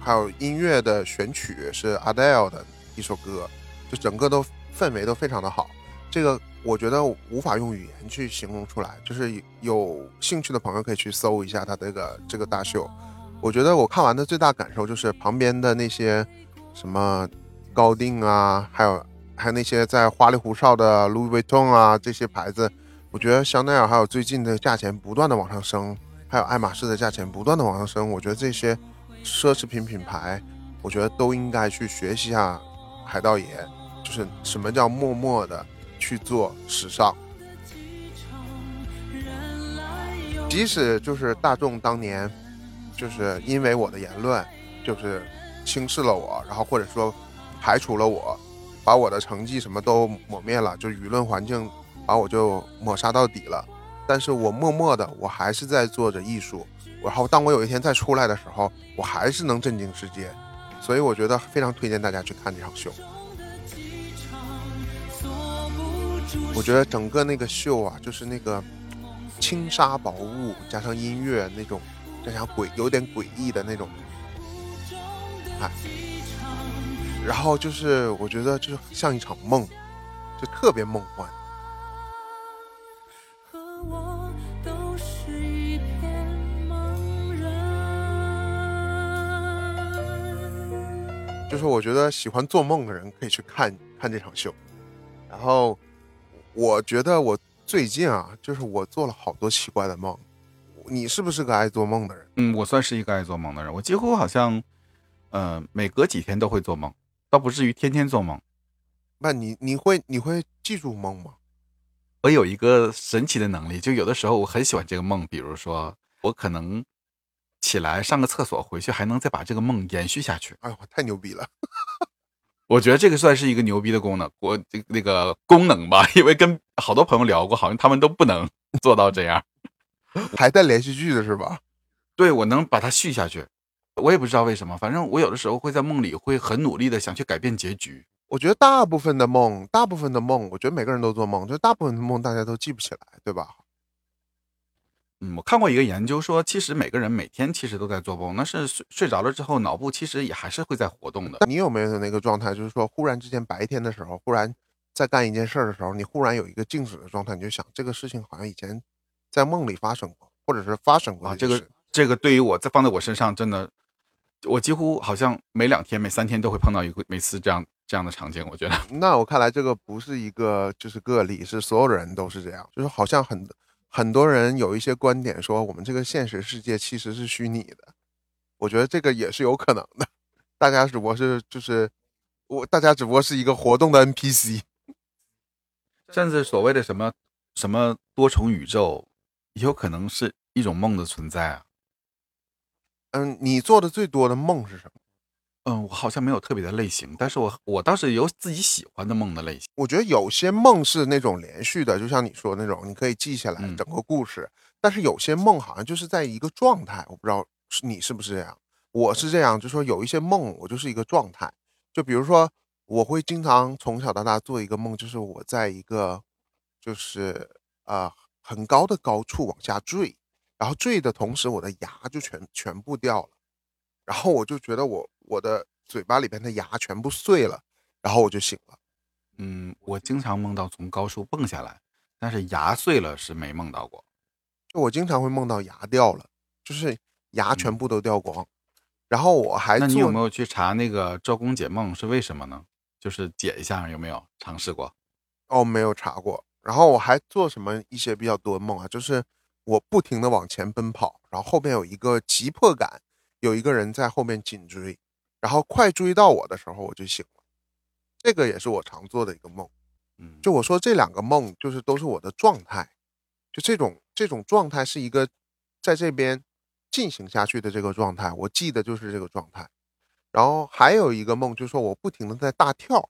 Speaker 3: 还有音乐的选曲是 Adele 的一首歌，就整个都氛围都非常的好。这个我觉得无法用语言去形容出来，就是有兴趣的朋友可以去搜一下他这个这个大秀。我觉得我看完的最大感受就是旁边的那些什么高定啊，还有还有那些在花里胡哨的 Louis Vuitton 啊这些牌子，我觉得香奈儿还有最近的价钱不断的往上升，还有爱马仕的价钱不断的往上升，我觉得这些奢侈品品牌，我觉得都应该去学习一下海盗爷，就是什么叫默默的去做时尚。即使就是大众当年，就是因为我的言论，就是轻视了我，然后或者说排除了我，把我的成绩什么都抹灭了，就舆论环境把我就抹杀到底了。但是我默默的，我还是在做着艺术。然后当我有一天再出来的时候，我还是能震惊世界。所以我觉得非常推荐大家去看这场秀。我觉得整个那个秀啊，就是那个轻纱薄雾加上音乐那种，加上诡有点诡异的那种，哎，然后就是我觉得就是像一场梦，就特别梦幻。
Speaker 4: 和我都是一片茫然。
Speaker 3: 就是我觉得喜欢做梦的人可以去看看这场秀。然后我觉得我最近啊，就是我做了好多奇怪的梦。你是不是个爱做梦的人？
Speaker 2: 嗯，我算是一个爱做梦的人，我几乎好像，呃，每隔几天都会做梦，倒不至于天天做梦。
Speaker 3: 那你你会你会记住梦吗？
Speaker 2: 我有一个神奇的能力，就有的时候我很喜欢这个梦，比如说我可能起来上个厕所，回去还能再把这个梦延续下去。
Speaker 3: 哎呦，太牛逼了！*laughs*
Speaker 2: 我觉得这个算是一个牛逼的功能，我这那个功能吧，因为跟好多朋友聊过，好像他们都不能 *laughs* 做到这样。
Speaker 3: 还带连续剧的是吧？*laughs*
Speaker 2: 对我能把它续下去，我也不知道为什么，反正我有的时候会在梦里会很努力的想去改变结局。
Speaker 3: 我觉得大部分的梦，大部分的梦，我觉得每个人都做梦，就大部分的梦大家都记不起来，对吧？
Speaker 2: 嗯，我看过一个研究说，其实每个人每天其实都在做梦，那是睡睡着了之后，脑部其实也还是会在活动的。
Speaker 3: 你有没有那个状态，就是说忽然之间白天的时候，忽然在干一件事儿的时候，你忽然有一个静止的状态，你就想这个事情好像以前在梦里发生过，或者是发生过
Speaker 2: 啊，这个这个对于我在放在我身上，真的，我几乎好像每两天、每三天都会碰到一个每次这样这样的场景。我觉得，
Speaker 3: 那我看来这个不是一个就是个例，是所有人都是这样，就是好像很很多人有一些观点说我们这个现实世界其实是虚拟的，我觉得这个也是有可能的，大家只不过是就是我大家只不过是一个活动的 NPC，
Speaker 2: 甚至所谓的什么什么多重宇宙，也有可能是一种梦的存在啊。
Speaker 3: 嗯，你做的最多的梦是什么？
Speaker 2: 嗯，我好像没有特别的类型，但是我我倒是有自己喜欢的梦的类型。
Speaker 3: 我觉得有些梦是那种连续的，就像你说的那种，你可以记下来
Speaker 2: 嗯
Speaker 3: 整个故事。但是有些梦好像就是在一个状态，我不知道是你是不是这样。我是这样，就说有一些梦我就是一个状态，就比如说我会经常从小到大做一个梦，就是我在一个就是呃很高的高处往下坠，然后坠的同时我的牙就全全部掉了，然后我就觉得我我的嘴巴里边的牙全部碎了，然后我就醒了。
Speaker 2: 嗯，我经常梦到从高处蹦下来，但是牙碎了是没梦到过。
Speaker 3: 就我经常会梦到牙掉了，就是牙全部都掉光。然后我还
Speaker 2: 嗯那你有没有去查那个周公解梦是为什么呢？就是解一下有没有尝试过？
Speaker 3: 哦，没有查过。然后我还做什么一些比较多的梦啊？就是我不停的往前奔跑，然后后边有一个急迫感，有一个人在后面紧追，然后快追到我的时候我就醒了。这个也是我常做的一个梦。
Speaker 2: 嗯，
Speaker 3: 就我说这两个梦，就是都是我的状态，就这种这种状态是一个在这边进行下去的这个状态，我记得就是这个状态。然后还有一个梦，就是说我不停的在大跳，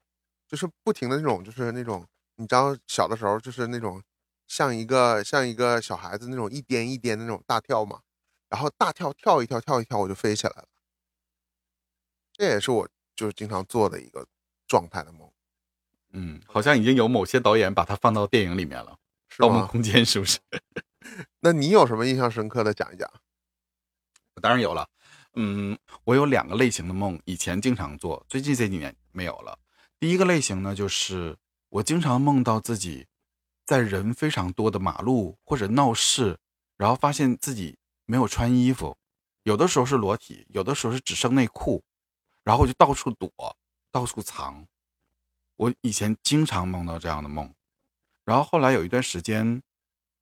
Speaker 3: 就是不停的那种，就是那种你知道小的时候就是那种像一个像一个小孩子那种一颠一颠的那种大跳嘛，然后大跳跳一跳跳一跳我就飞起来了。这也是我就是经常做的一个状态的梦，
Speaker 2: 嗯，好像已经有某些导演把它放到电影里面了，《
Speaker 3: 是
Speaker 2: 盗梦？空间》是不是？*laughs*
Speaker 3: 那你有什么印象深刻的讲一讲？
Speaker 2: 当然有了。嗯，我有两个类型的梦，以前经常做，最近这几年没有了。第一个类型呢，就是我经常梦到自己在人非常多的马路或者闹市，然后发现自己没有穿衣服，有的时候是裸体，有的时候是只剩内裤，然后我就到处躲，到处藏。我以前经常梦到这样的梦，然后后来有一段时间，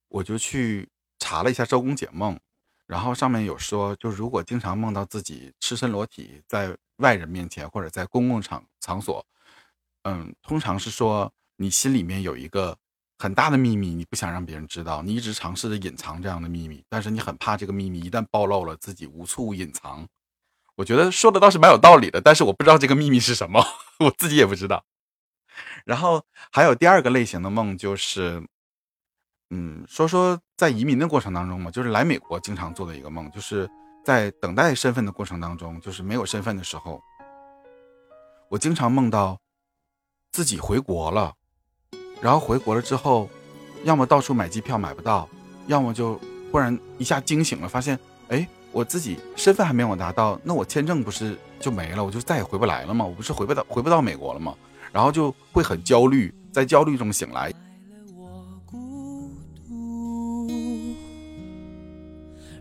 Speaker 2: 我就去查了一下周公解梦。然后上面有说，就如果经常梦到自己赤身裸体在外人面前或者在公共场场所，嗯，通常是说你心里面有一个很大的秘密，你不想让别人知道，你一直尝试着隐藏这样的秘密，但是你很怕这个秘密一旦暴露了，自己无处隐藏。我觉得说的倒是蛮有道理的，但是我不知道这个秘密是什么，*laughs* 我自己也不知道。然后还有第二个类型的梦就是。嗯，说说在移民的过程当中嘛，就是来美国经常做的一个梦，就是在等待身份的过程当中，就是没有身份的时候，我经常梦到自己回国了，然后回国了之后，要么到处买机票买不到，要么就忽然一下惊醒了，发现哎，我自己身份还没有拿到，那我签证不是就没了，我就再也回不来了吗？我不是回不到回不到美国了吗？然后就会很焦虑，在焦虑中醒来。
Speaker 5: 我孤独，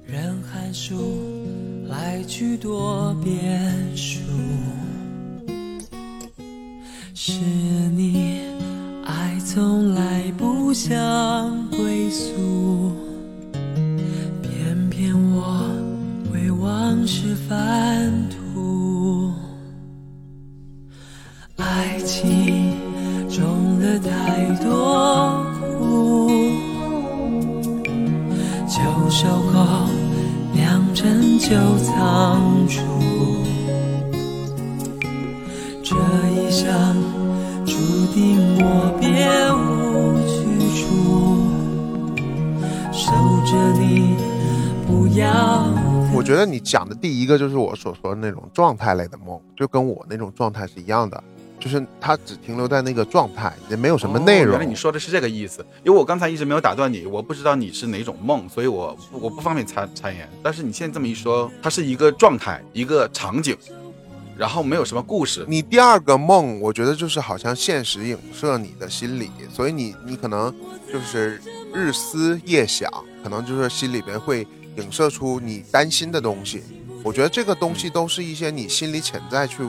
Speaker 5: 任寒暑来去多变数，是你从来不想归宿，偏偏我为往事翻图。爱情中了太多苦，旧守候良辰就仓促，这一生注定我别无去处，守着你，不要。
Speaker 3: 我觉得你讲的第一个就是我所说的那种状态类的梦，就跟我那种状态是一样的，就是它只停留在那个状态，也没有什么内容。
Speaker 2: 哦原来你说的是这个意思，因为我刚才一直没有打断你，我不知道你是哪种梦，所以我我不方便参参言。但是你现在这么一说，它是一个状态，一个场景，然后没有什么故事。
Speaker 3: 你第二个梦，我觉得就是好像现实影射你的心理，所以你你可能就是日思夜想，可能就是心里边会影射出你担心的东西。我觉得这个东西都是一些你心里潜在去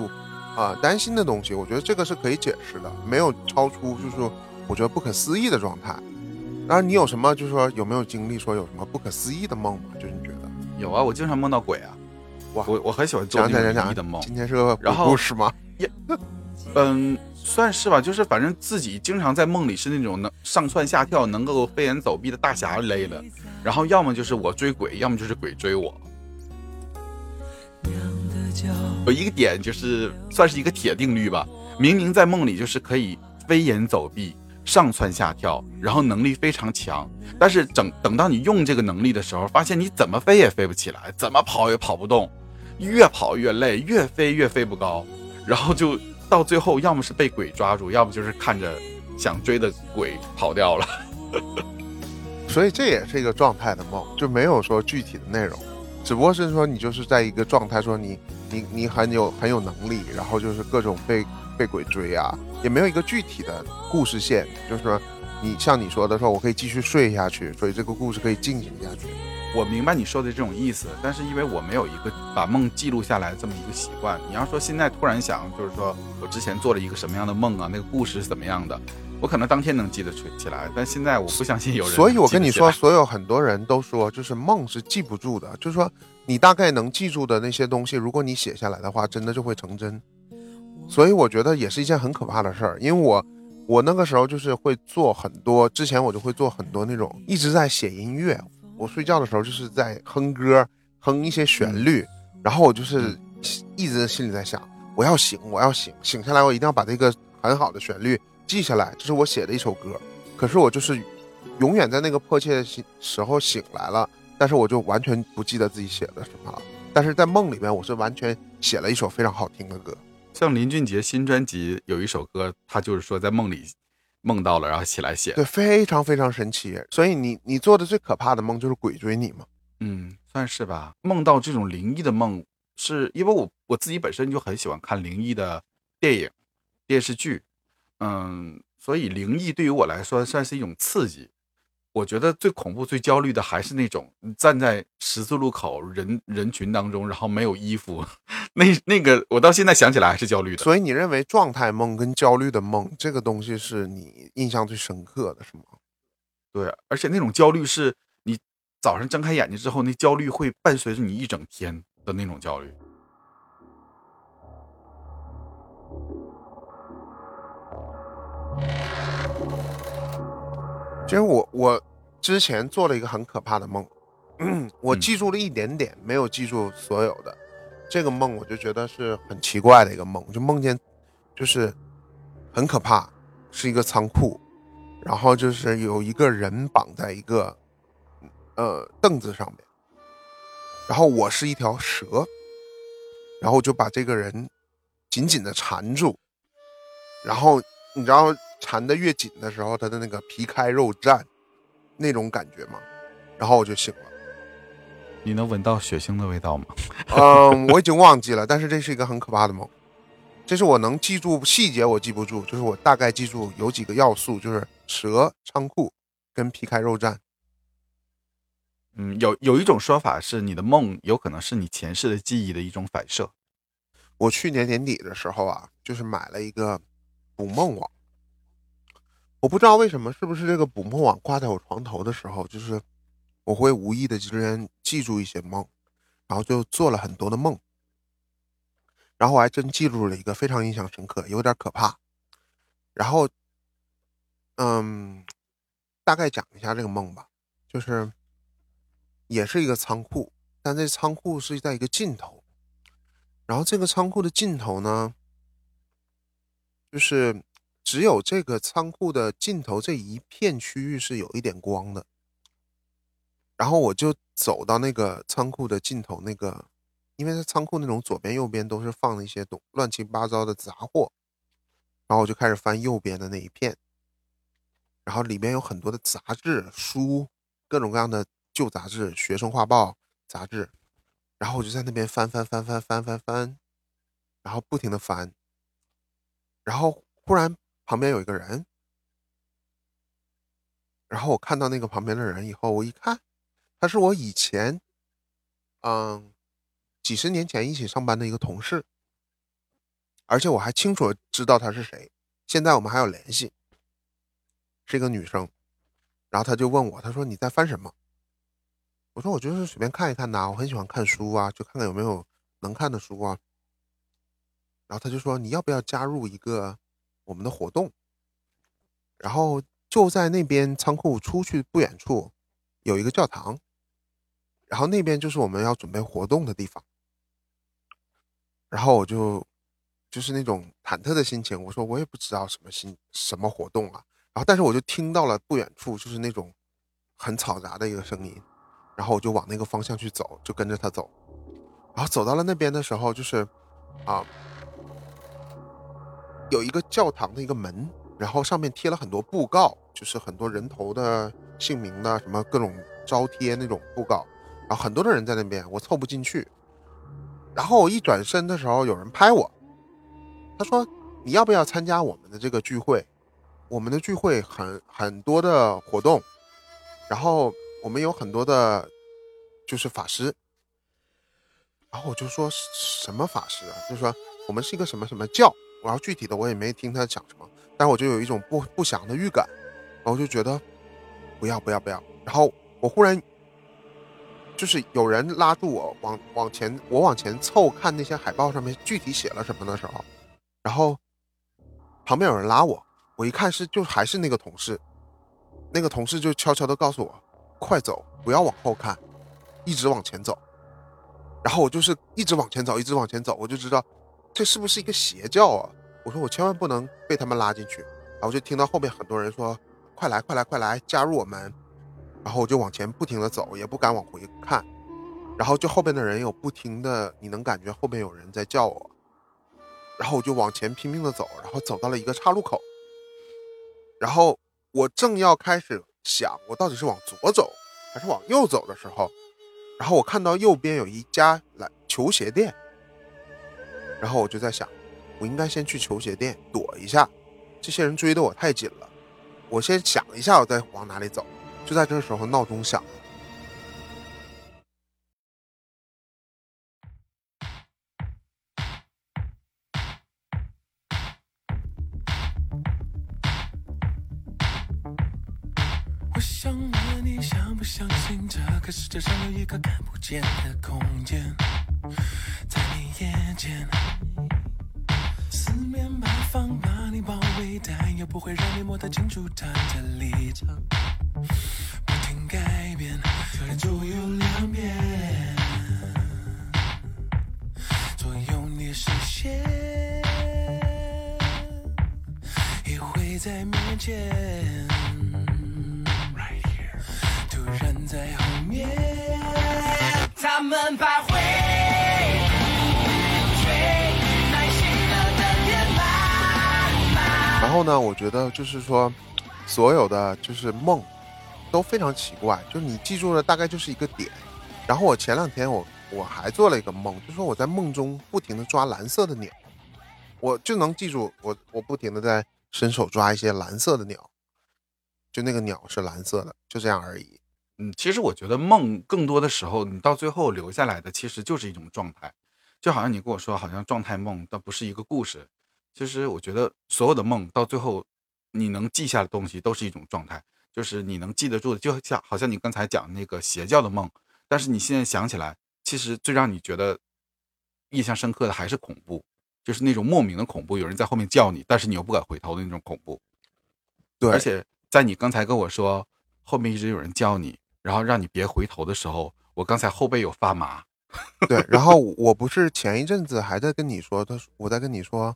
Speaker 3: 啊、担心的东西，我觉得这个是可以解释的，没有超出就是说我觉得不可思议的状态。当然，你有什么就是说有没有经历说有什么不可思议的梦吗？就是你觉得
Speaker 2: 有啊，我经常梦到鬼啊，
Speaker 3: 哇
Speaker 2: 我我很喜欢做
Speaker 3: 讲
Speaker 2: 那种灵异的梦。
Speaker 3: 今天是个
Speaker 2: 然后
Speaker 3: 故事吗？
Speaker 2: 嗯，算是吧，就是反正自己经常在梦里是那种能上蹿下跳、能够飞檐走壁的大侠类的，然后要么就是我追鬼，要么就是鬼追我。有一个点就是算是一个铁定律吧，明明在梦里就是可以飞檐走壁、上蹿下跳，然后能力非常强，但是等等到你用这个能力的时候，发现你怎么飞也飞不起来，怎么跑也跑不动，越跑越累，越飞越飞不高，然后就到最后要么是被鬼抓住，要么就是看着想追的鬼跑掉了。*laughs*
Speaker 3: 所以这也是一个状态的梦，就没有说具体的内容，只不过是说你就是在一个状态，说你你你很有很有能力，然后就是各种被被鬼追啊，也没有一个具体的故事线，就是说你像你说的说，我可以继续睡下去，所以这个故事可以进行下去。
Speaker 2: 我明白你说的这种意思，但是因为我没有一个把梦记录下来这么一个习惯，你要说现在突然想，就是说我之前做了一个什么样的梦啊，那个故事是怎么样的，我可能当天能记得起起来，但现在我不相信有人。
Speaker 3: 所以我跟你说，，所有很多人都说，就是梦是记不住的，就是说你大概能记住的那些东西，如果你写下来的话，真的就会成真。所以我觉得也是一件很可怕的事儿，因为我我那个时候就是会做很多，之前我就会做很多那种一直在写音乐，我睡觉的时候就是在哼歌，哼一些旋律，然后我就是一直心里在想，我要醒，我要醒，醒下来我一定要把这个很好的旋律记下来，这是我写的一首歌。可是我就是永远在那个迫切的时时候醒来了，但是我就完全不记得自己写的什么了。但是在梦里面，我是完全写了一首非常好听的歌。
Speaker 2: 像林俊杰新专辑有一首歌，他就是说在梦里梦到了，然后起来写。
Speaker 3: 对，非常非常神奇。所以你你做的最可怕的梦就是鬼追你嘛？
Speaker 2: 嗯，算是吧。梦到这种灵异的梦，是因为我我自己本身就很喜欢看灵异的电影、电视剧，嗯，所以灵异对于我来说算是一种刺激。我觉得最恐怖、最焦虑的还是那种站在十字路口人人群当中，然后没有衣服，那那个我到现在想起来还是焦虑的。
Speaker 3: 所以你认为状态梦跟焦虑的梦这个东西是你印象最深刻的，是吗？
Speaker 2: 对，而且那种焦虑是你早上睁开眼睛之后，那焦虑会伴随着你一整天的那种焦虑。
Speaker 3: 其实我我之前做了一个很可怕的梦，*clears throat* 我
Speaker 2: 嗯。
Speaker 3: 记住了一点点，没有记住所有的。这个梦我就觉得是很奇怪的一个梦，就梦见就是很可怕，是一个仓库，然后就是有一个人绑在一个呃凳子上面，然后我是一条蛇，然后我就把这个人紧紧的缠住，然后你知道缠得越紧的时候，他的那个皮开肉绽那种感觉嘛？然后我就醒了。
Speaker 2: 你能闻到血腥的味道吗？*laughs*
Speaker 3: 嗯，我已经忘记了，但是这是一个很可怕的梦。这是我能记住细节，我记不住，就是我大概记住有几个要素，就是蛇、仓库跟皮开肉绽。
Speaker 2: 嗯，有有一种说法是，你的梦有可能是你前世的记忆的一种反射。
Speaker 3: 我去年年底的时候啊，就是买了一个捕梦网。我不知道为什么，是不是这个捕梦网挂在我床头的时候，就是我会无意的之间记住一些梦，然后就做了很多的梦。然后我还真记住了一个非常印象深刻，有点可怕。然后，嗯，大概讲一下这个梦吧，就是也是一个仓库，但这仓库是在一个尽头。然后这个仓库的尽头呢，就是只有这个仓库的尽头这一片区域是有一点光的。然后我就走到那个仓库的尽头，那个，因为它仓库那种左边右边都是放了一些东乱七八糟的杂货，然后我就开始翻右边的那一片，然后里面有很多的杂志、书，各种各样的旧杂志、学生画报杂志，然后我就在那边翻翻翻翻翻翻翻，然后不停的翻，然后忽然旁边有一个人，然后我看到那个旁边的人以后，我一看，他是我以前，嗯，几十年前一起上班的一个同事，而且我还清楚知道他是谁，现在我们还有联系，是一个女生，然后他就问我，他说你在翻什么？我说我就是随便看一看呐、我很喜欢看书啊，就看看有没有能看的书啊。然后他就说你要不要加入一个我们的活动？然后就在那边仓库出去不远处有一个教堂，然后那边就是我们要准备活动的地方。然后我就就是那种忐忑的心情，我说我也不知道什么心什么活动啊。然后但是我就听到了不远处就是那种很嘈杂的一个声音，然后我就往那个方向去走，就跟着他走。然后走到了那边的时候，就是啊，有一个教堂的一个门，然后上面贴了很多布告，就是很多人头的姓名的什么各种招贴那种布告，然后很多的人在那边，我凑不进去。然后我一转身的时候，有人拍我，他说：“你要不要参加我们的这个聚会？我们的聚会很很多的活动，然后我们有很多的，就是法师。”然后我就说什么法师啊？就说我们是一个什么什么教，然后具体的我也没听他讲什么。但我就有一种不不祥的预感，然后就觉得不要不要不要，然后我忽然就是有人拉住我往往前，我往前凑看那些海报上面具体写了什么的时候，然后旁边有人拉我，我一看是就还是那个同事，那个同事就悄悄的告诉我，快走，不要往后看，一直往前走。然后我就是一直往前走，一直往前走，我就知道这是不是一个邪教啊？我说我千万不能被他们拉进去。然后就听到后面很多人说：“快来，快来，快来，加入我们！”然后我就往前不停的走，也不敢往回看。然后就后边的人有不停的，你能感觉后边有人在叫我。然后我就往前拼命的走，然后走到了一个岔路口。然后我正要开始想，我到底是往左走还是往右走的时候，然后我看到右边有一家篮球鞋店，然后我就在想，我应该先去球鞋店躲一下，这些人追得我太紧了，我先想一下，我再往哪里走。就在这时候，闹钟响了。
Speaker 5: 我想问你，相不相信这个世界上有一个看不见的空间，不会让你摸得清楚他的立场，不停改变，就连左右两边，左右你视线，也会在面前。突然在后面，他们徘徊，
Speaker 3: 后呢，我觉得就是说，所有的就是梦都非常奇怪，就是你记住了大概就是一个点。然后我前两天我我还做了一个梦，就说我在梦中不停的抓蓝色的鸟，我就能记住我我不停的在伸手抓一些蓝色的鸟，就那个鸟是蓝色的，就这样而已。
Speaker 2: 嗯，其实我觉得梦更多的时候，你到最后留下来的其实就是一种状态，就好像你跟我说，好像状态梦，但不是一个故事。其实我觉得所有的梦到最后，你能记下的东西都是一种状态，就是你能记得住的，就像好像你刚才讲那个邪教的梦，但是你现在想起来，其实最让你觉得印象深刻的还是恐怖，就是那种莫名的恐怖，有人在后面叫你，但是你又不敢回头的那种恐怖。
Speaker 3: 对，
Speaker 2: 而且在你刚才跟我说后面一直有人叫你，然后让你别回头的时候，我刚才后背有发麻。
Speaker 3: 对，然后我不是前一阵子还在跟你说，他说我在跟你说，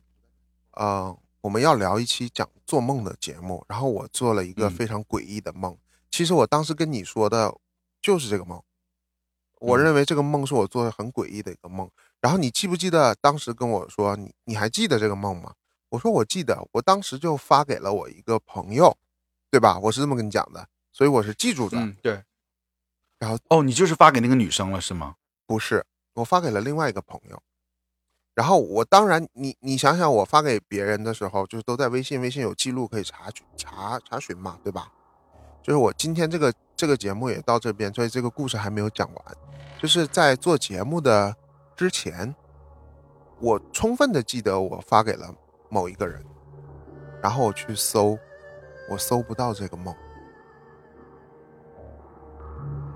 Speaker 3: 呃，我们要聊一期讲做梦的节目，然后我做了一个
Speaker 2: 嗯
Speaker 3: 非常诡异的梦。其实我当时跟你说的就是这个梦，我
Speaker 2: 嗯
Speaker 3: 认为这个梦是我做的很诡异的一个梦。然后你记不记得当时跟我说你你还记得这个梦吗？我说我记得，我当时就发给了我一个朋友，对吧？我是这么跟你讲的，所以我是记住的。
Speaker 2: 嗯，对。
Speaker 3: 然后
Speaker 2: 哦，你就是发给那个女生了是吗？
Speaker 3: 不是，我发给了另外一个朋友。然后我当然，你你想想，我发给别人的时候，就是都在微信，微信有记录可以查询查查询嘛，对吧？就是我今天这个这个节目也到这边，所以这个故事还没有讲完。就是在做节目的之前，我充分的记得我发给了某一个人，然后我去搜，我搜不到这个梦。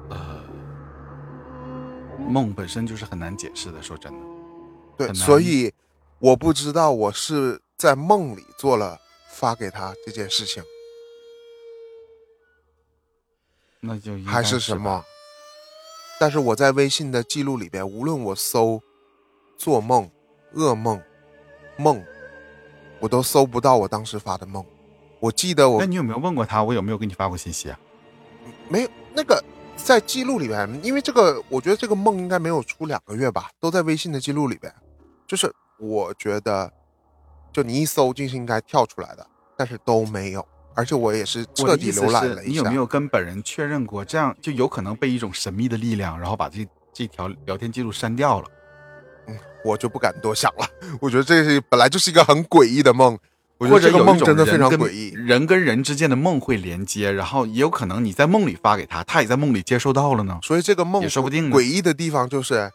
Speaker 2: 呃，梦本身就是很难解释的，说真的。
Speaker 3: 对，所以我不知道我是在梦里做了发给他这件事情，
Speaker 2: 那就
Speaker 3: 还是什么？但是我在微信的记录里边，无论我搜做梦、噩梦、梦，我都搜不到我当时发的梦。我记得我
Speaker 2: 那你有没有问过他，我有没有给你发过信息啊？
Speaker 3: 没有那个在记录里边，因为这个，我觉得这个梦应该没有出两个月吧，都在微信的记录里边。就是我觉得，就你一搜就是应该跳出来的，但是都没有。而且我也是彻底浏览了一下。
Speaker 2: 你有没有跟本人确认过？这样就有可能被一种神秘的力量，然后把这这条聊天记录删掉了。
Speaker 3: 嗯我就不敢多想了。我觉得这是本来就是一个很诡异的梦，我觉得这个梦真的非常诡异。
Speaker 2: 人跟人之间的梦会连接，然后也有可能你在梦里发给他，他也在梦里接收到了呢。
Speaker 3: 所以这个梦
Speaker 2: 也说不定
Speaker 3: 诡异的地方就是，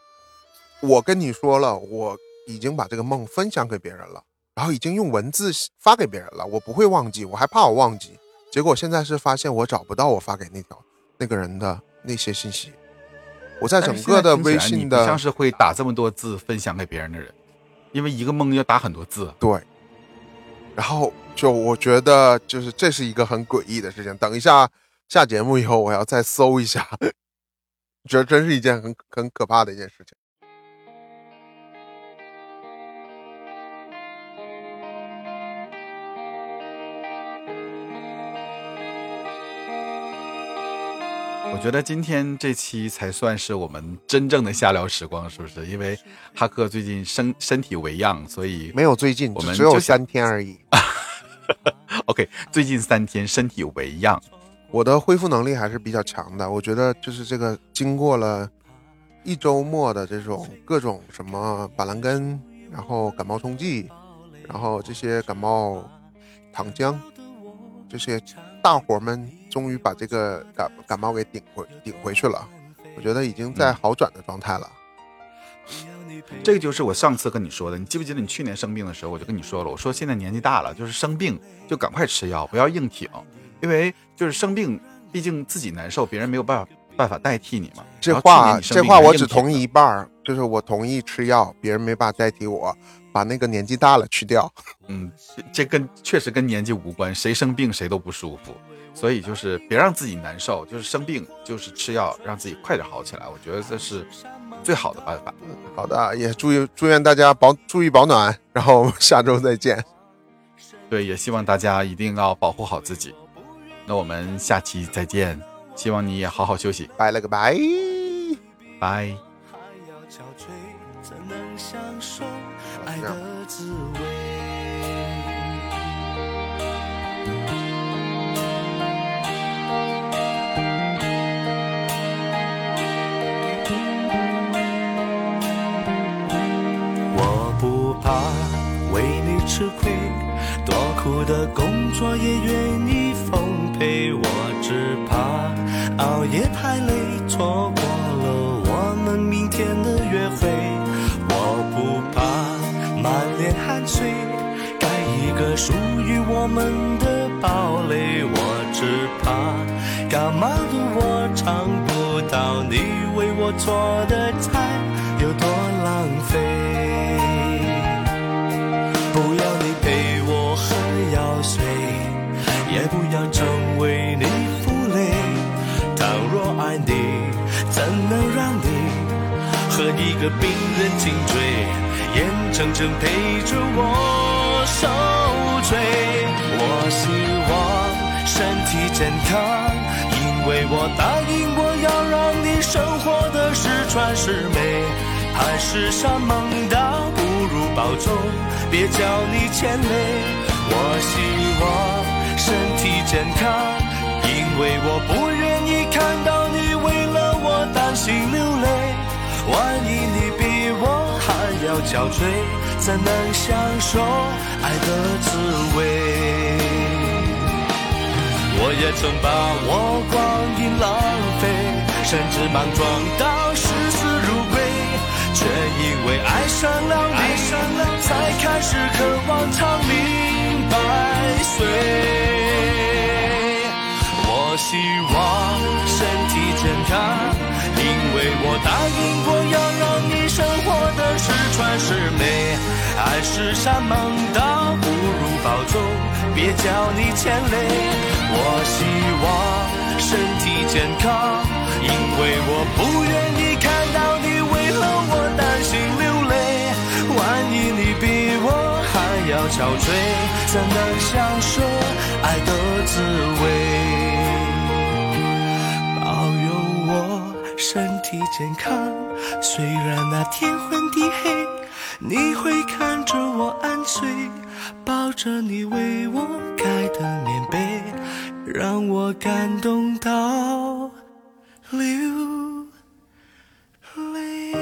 Speaker 3: 我跟你说了，我已经把这个梦分享给别人了，然后已经用文字发给别人了，我不会忘记，我还怕我忘记。结果现在是发现我找不到我发给那条那个人的那些信息，我在整个的微信的
Speaker 2: 不像是会打这么多字分享给别人的人，因为一个梦要打很多字。
Speaker 3: 对，然后就我觉得就是这是一个很诡异的事情。等一下下节目以后，我要再搜一下，觉得真是一件很很可怕的一件事情。
Speaker 2: 我觉得今天这期才算是我们真正的瞎聊时光，是不是？因为哈克最近身身体为恙，所以
Speaker 3: 没有最近，
Speaker 2: 我们
Speaker 3: 只有三天而已。*laughs*
Speaker 2: OK，最近三天身体为恙。
Speaker 3: 我的恢复能力还是比较强的。我觉得就是这个经过了一周末的这种各种什么板蓝根，然后感冒冲剂，然后这些感冒糖浆，这些大伙们终于把这个感感冒给顶回顶回去了。我觉得已经在好转的状态了。
Speaker 2: 这个就是我上次跟你说的，你记不记得你去年生病的时候，我就跟你说了，我说现在年纪大了，就是生病就赶快吃药，不要硬挺，因为就是生病，毕竟自己难受，别人没有办法办法代替你嘛。
Speaker 3: 这话这话我只同意一半儿，就是我同意吃药，别人没办法代替我，把那个年纪大了去掉。*laughs*
Speaker 2: 嗯，这这跟确实跟年纪无关，谁生病谁都不舒服，所以就是别让自己难受，就是生病就是吃药，让自己快点好起来，我觉得这是最好的办法。
Speaker 3: 好的，也祝愿祝愿大家保注意保暖，然后我们下周再见。
Speaker 2: 对，也希望大家一定要保护好自己。那我们下期再见，希望你也好好休息，
Speaker 3: 拜了个拜。
Speaker 2: 拜。
Speaker 5: 苦的工作也愿意奉陪。我只怕熬夜太累，错过了我们明天的约会。我不怕满脸汗水，盖一个属于我们的堡垒。我只怕感冒的我尝不到你为我做的菜要成为你负累。倘若爱你，怎能让你和一个病人颈椎，眼睁睁陪着我受罪？我希望身体健康，因为我答应我要让你生活的十全十美。海誓山盟倒不如保重，别叫你牵累。我希望身体健康，因为我不愿意看到你为了我担心流泪。万一你比我还要憔悴，怎能享受爱的滋味？我也曾把我光阴浪费，甚至莽撞到视死如归，却因为爱上了你，才开始渴望长命百岁。我希望身体健康，因为我答应过要让你生活的十全十美。爱是山盟倒不如保重，别叫你牵累。我希望身体健康，因为我不愿意看到你为了我担心流泪。万一你比我要憔悴，怎能享受爱的滋味？保佑我身体健康，虽然那天昏地黑，你会看着我安睡，抱着你为我盖的棉被，让我感动到流泪